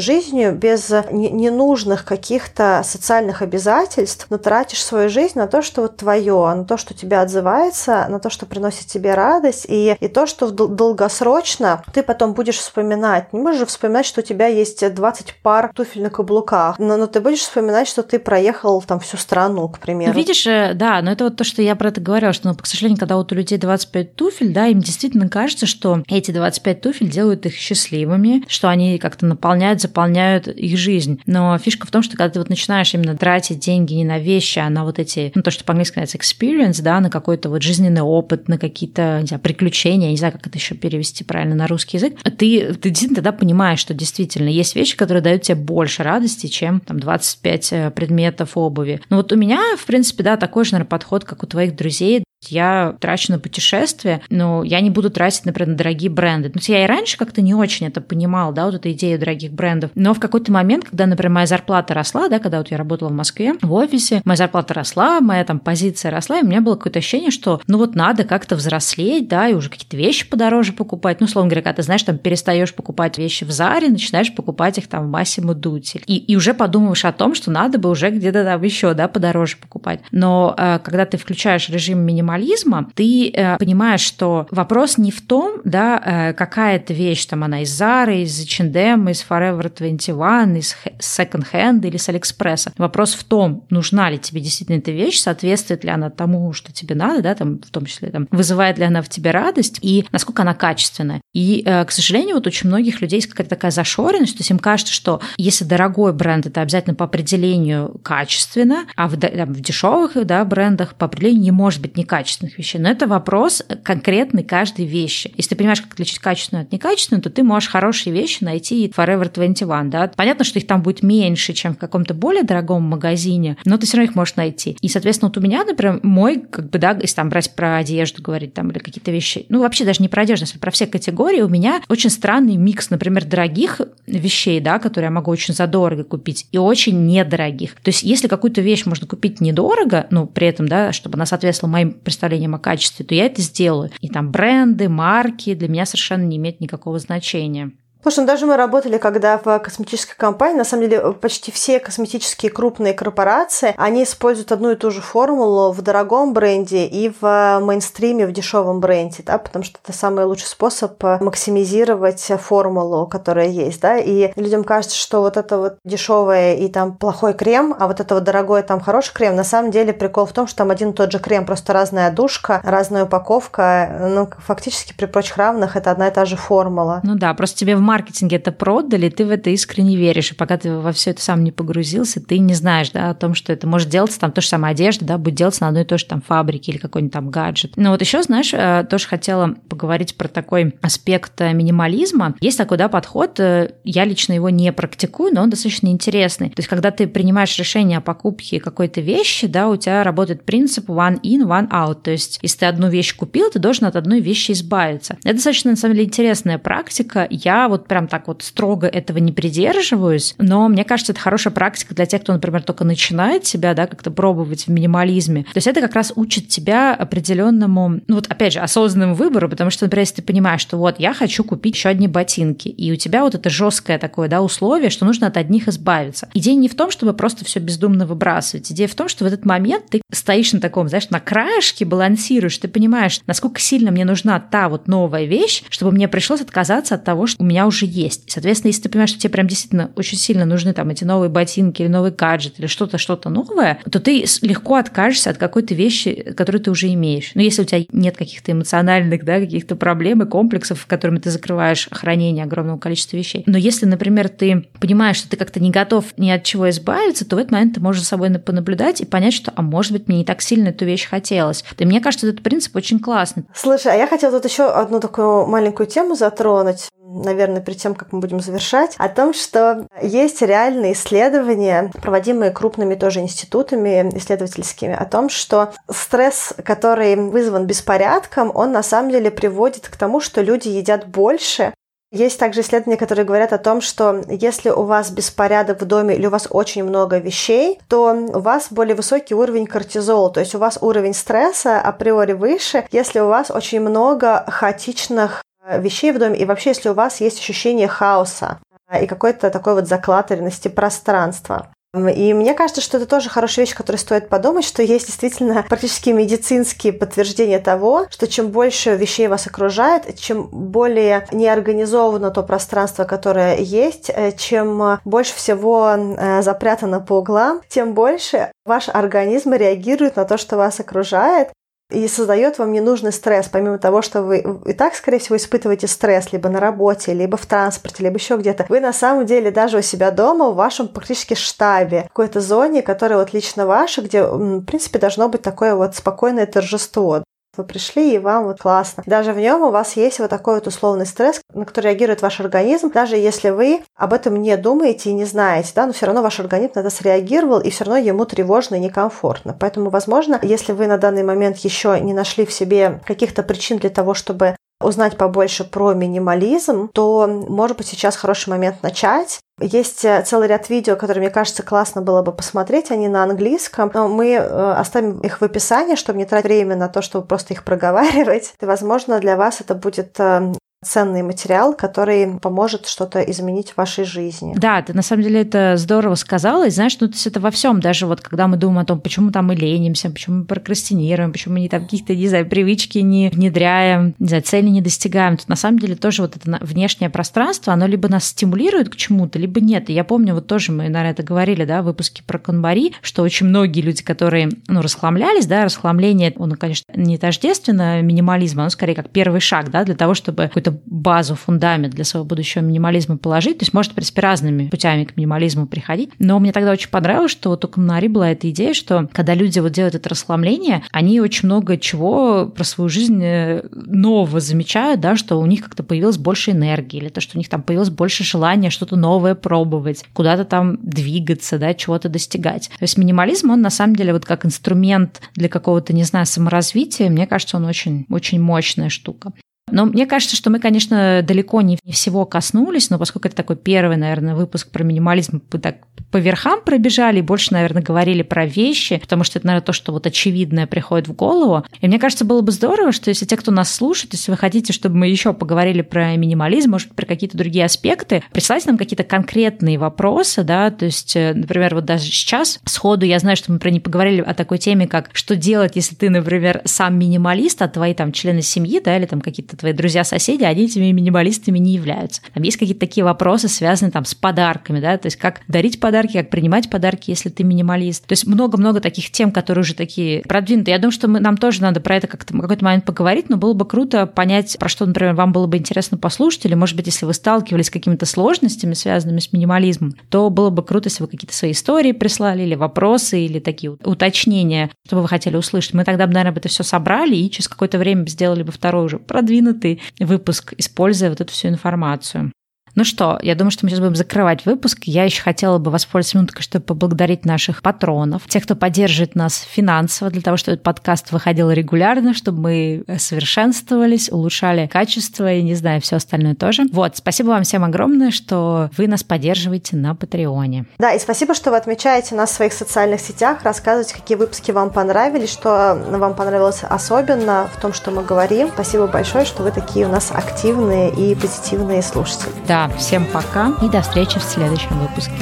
жизнью без ненужных каких-то социальных обязательств, но тратишь свою жизнь на то, что вот твое, на то, что тебя отзывается, на то, что приносит тебе радость, и, и то, что долгосрочно ты потом будешь вспоминать. Не можешь же вспоминать, что у тебя есть 20 пар туфель на каблуках, но, но ты будешь вспоминать, что ты проехал там всю страну, к примеру. Ну, видишь, э, да, но это вот то, что я про это говорила, что, ну, к сожалению, когда вот у людей 25 туфель, да, им действительно кажется, что эти 25 туфель делают их счастливыми, что они как-то наполняют, заполняют их жизнь. Но фишка в том, что когда ты вот начинаешь именно тратить деньги не на вещи, а на вот эти, ну, то, что по-английски называется experience, да, на какой-то вот жизненный опыт, на какие-то, не знаю, приключения, не знаю, как это еще перевести правильно на русский язык, ты, ты действительно тогда понимаешь, что действительно есть вещи, которые дают тебе больше радости, чем там 25 э, предметов обуви. Ну вот у меня, в принципе, да, такой же, наверное, подход, как у твоих друзей, я трачу на путешествия, но я не буду тратить, например, на дорогие бренды. Ну, я и раньше как-то не очень это понимала, да, вот эта идея дорогих брендов. Но в какой-то момент, когда, например, моя зарплата росла, да, когда вот я работала в Москве, в офисе, моя зарплата росла, моя там позиция росла, и у меня было какое-то ощущение, что, ну, вот надо как-то взрослеть, да, и уже какие-то вещи подороже покупать. Ну, словно говоря, когда ты, знаешь, там перестаешь покупать вещи в Заре, начинаешь покупать их там в Массимо Дути. И, и уже подумаешь о том, что надо бы уже где-то там еще, да, подороже покупать. Но э, когда ты включаешь режим минимализма, минимализма, ты э, понимаешь, что вопрос не в том, да, э, какая это вещь, там она из Zara, из H&M, из Forever 21, из Second Hand или с Алиэкспресса. Вопрос в том, нужна ли тебе действительно эта вещь, соответствует ли она тому, что тебе надо, да, там, в том числе, там, вызывает ли она в тебе радость и насколько она качественная. И, э, к сожалению, вот очень многих людей есть какая-то такая зашоренность, то есть им кажется, что если дорогой бренд, это обязательно по определению качественно, а в, там, в дешевых да, брендах по определению не может быть некачественно качественных вещей. Но это вопрос конкретной каждой вещи. Если ты понимаешь, как отличить качественную от некачественную, то ты можешь хорошие вещи найти в Forever 21. Да? Понятно, что их там будет меньше, чем в каком-то более дорогом магазине, но ты все равно их можешь найти. И, соответственно, вот у меня, например, мой, как бы, да, если там брать про одежду говорить, там, или какие-то вещи, ну, вообще даже не про одежду, а про все категории, у меня очень странный микс, например, дорогих вещей, да, которые я могу очень задорого купить, и очень недорогих. То есть, если какую-то вещь можно купить недорого, ну, при этом, да, чтобы она соответствовала моим представлением о качестве, то я это сделаю. И там бренды, марки для меня совершенно не имеют никакого значения. Слушай, ну даже мы работали, когда в косметической компании, на самом деле почти все косметические крупные корпорации, они используют одну и ту же формулу в дорогом бренде и в мейнстриме, в дешевом бренде, да, потому что это самый лучший способ максимизировать формулу, которая есть, да, и людям кажется, что вот это вот дешевое и там плохой крем, а вот это вот дорогое там хороший крем, на самом деле прикол в том, что там один и тот же крем, просто разная душка, разная упаковка, ну, фактически при прочих равных это одна и та же формула. Ну да, просто тебе в маркетинге это продали, ты в это искренне веришь. И пока ты во все это сам не погрузился, ты не знаешь да, о том, что это может делаться, там то же самое одежда, да, будет делаться на одной и той же там фабрике или какой-нибудь там гаджет. Но вот еще, знаешь, э, тоже хотела поговорить про такой аспект э, минимализма. Есть такой, да, подход, э, я лично его не практикую, но он достаточно интересный. То есть, когда ты принимаешь решение о покупке какой-то вещи, да, у тебя работает принцип one in, one out. То есть, если ты одну вещь купил, ты должен от одной вещи избавиться. Это достаточно, на самом деле, интересная практика. Я вот прям так вот строго этого не придерживаюсь, но мне кажется, это хорошая практика для тех, кто, например, только начинает себя, да, как-то пробовать в минимализме. То есть это как раз учит тебя определенному, ну вот опять же, осознанному выбору, потому что, например, если ты понимаешь, что вот я хочу купить еще одни ботинки, и у тебя вот это жесткое такое, да, условие, что нужно от одних избавиться. Идея не в том, чтобы просто все бездумно выбрасывать. Идея в том, что в этот момент ты стоишь на таком, знаешь, на краешке, балансируешь, ты понимаешь, насколько сильно мне нужна та вот новая вещь, чтобы мне пришлось отказаться от того, что у меня уже есть. Соответственно, если ты понимаешь, что тебе прям действительно очень сильно нужны там эти новые ботинки или новый гаджет или что-то, что-то новое, то ты легко откажешься от какой-то вещи, которую ты уже имеешь. Но если у тебя нет каких-то эмоциональных, да, каких-то проблем и комплексов, которыми ты закрываешь хранение огромного количества вещей. Но если, например, ты понимаешь, что ты как-то не готов ни от чего избавиться, то в этот момент ты можешь за собой понаблюдать и понять, что, а может быть, мне не так сильно эту вещь хотелось. И мне кажется, этот принцип очень классный. Слушай, а я хотела тут еще одну такую маленькую тему затронуть наверное, перед тем, как мы будем завершать, о том, что есть реальные исследования, проводимые крупными тоже институтами исследовательскими, о том, что стресс, который вызван беспорядком, он на самом деле приводит к тому, что люди едят больше, есть также исследования, которые говорят о том, что если у вас беспорядок в доме или у вас очень много вещей, то у вас более высокий уровень кортизола, то есть у вас уровень стресса априори выше, если у вас очень много хаотичных вещей в доме, и вообще, если у вас есть ощущение хаоса э, и какой-то такой вот заклатеренности пространства. И мне кажется, что это тоже хорошая вещь, которой стоит подумать, что есть действительно практически медицинские подтверждения того, что чем больше вещей вас окружает, чем более неорганизовано то пространство, которое есть, э, чем больше всего запрятано по углам, тем больше ваш организм реагирует на то, что вас окружает, и создает вам ненужный стресс, помимо того, что вы и так, скорее всего, испытываете стресс либо на работе, либо в транспорте, либо еще где-то. Вы на самом деле даже у себя дома, в вашем практически штабе, в какой-то зоне, которая вот лично ваша, где, в принципе, должно быть такое вот спокойное торжество. Вы пришли, и вам вот классно. Даже в нем у вас есть вот такой вот условный стресс, на который реагирует ваш организм, даже если вы об этом не думаете и не знаете, да, но все равно ваш организм на это среагировал, и все равно ему тревожно и некомфортно. Поэтому, возможно, если вы на данный момент еще не нашли в себе каких-то причин для того, чтобы узнать побольше про минимализм, то, может быть, сейчас хороший момент начать. Есть э, целый ряд видео, которые, мне кажется, классно было бы посмотреть, они на английском. Но мы э, оставим их в описании, чтобы не тратить время на то, чтобы просто их проговаривать. И, возможно, для вас это будет э, ценный материал, который поможет что-то изменить в вашей жизни. Да, ты на самом деле это здорово сказала. И знаешь, ну, то есть это во всем, даже вот когда мы думаем о том, почему там мы ленимся, почему мы прокрастинируем, почему мы не там каких-то, не знаю, привычки не внедряем, не знаю, цели не достигаем, то на самом деле тоже вот это внешнее пространство, оно либо нас стимулирует к чему-то, либо нет. И я помню, вот тоже мы, наверное, это говорили, да, в выпуске про конбари, что очень многие люди, которые, ну, расхламлялись, да, расхламление, он, конечно, не тождественно минимализм, оно скорее как первый шаг, да, для того, чтобы какой-то базу, фундамент для своего будущего минимализма положить. То есть, может, в принципе, разными путями к минимализму приходить. Но мне тогда очень понравилось, что вот у Комнари была эта идея, что когда люди вот делают это расхламление, они очень много чего про свою жизнь э, нового замечают, да, что у них как-то появилось больше энергии, или то, что у них там появилось больше желания что-то новое пробовать, куда-то там двигаться, да, чего-то достигать. То есть минимализм, он на самом деле вот как инструмент для какого-то, не знаю, саморазвития, мне кажется, он очень, очень мощная штука. Но мне кажется, что мы, конечно, далеко не всего коснулись, но поскольку это такой первый, наверное, выпуск про минимализм, мы так по верхам пробежали и больше, наверное, говорили про вещи, потому что это, наверное, то, что вот очевидное приходит в голову. И мне кажется, было бы здорово, что если те, кто нас слушает, если вы хотите, чтобы мы еще поговорили про минимализм, может, про какие-то другие аспекты, присылайте нам какие-то конкретные вопросы, да, то есть, э, например, вот даже сейчас сходу я знаю, что мы про не поговорили о такой теме, как что делать, если ты, например, сам минималист, а твои там члены семьи, да, или там какие-то твои друзья-соседи, они этими минималистами не являются. Там есть какие-то такие вопросы, связанные там с подарками, да, то есть как дарить подарки, как принимать подарки, если ты минималист. То есть много-много таких тем, которые уже такие продвинутые. Я думаю, что мы, нам тоже надо про это как-то в какой-то момент поговорить, но было бы круто понять, про что, например, вам было бы интересно послушать, или, может быть, если вы сталкивались с какими-то сложностями, связанными с минимализмом, то было бы круто, если вы какие-то свои истории прислали, или вопросы, или такие уточнения, что бы вы хотели услышать. Мы тогда бы, наверное, это все собрали и через какое-то время сделали бы второй уже продвинутый выпуск, используя вот эту всю информацию. Ну что, я думаю, что мы сейчас будем закрывать выпуск. Я еще хотела бы воспользоваться минуткой, чтобы поблагодарить наших патронов, тех, кто поддерживает нас финансово, для того, чтобы этот подкаст выходил регулярно, чтобы мы совершенствовались, улучшали качество и, не знаю, все остальное тоже. Вот, спасибо вам всем огромное, что вы нас поддерживаете на Патреоне. Да, и спасибо, что вы отмечаете нас в своих социальных сетях, рассказываете, какие выпуски вам понравились, что вам понравилось особенно в том, что мы говорим. Спасибо большое, что вы такие у нас активные и позитивные слушатели. Да, всем пока и до встречи в следующем выпуске.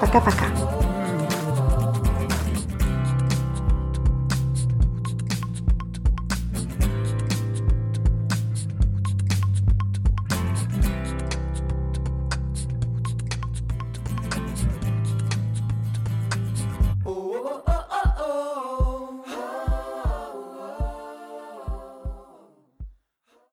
Пока-пока.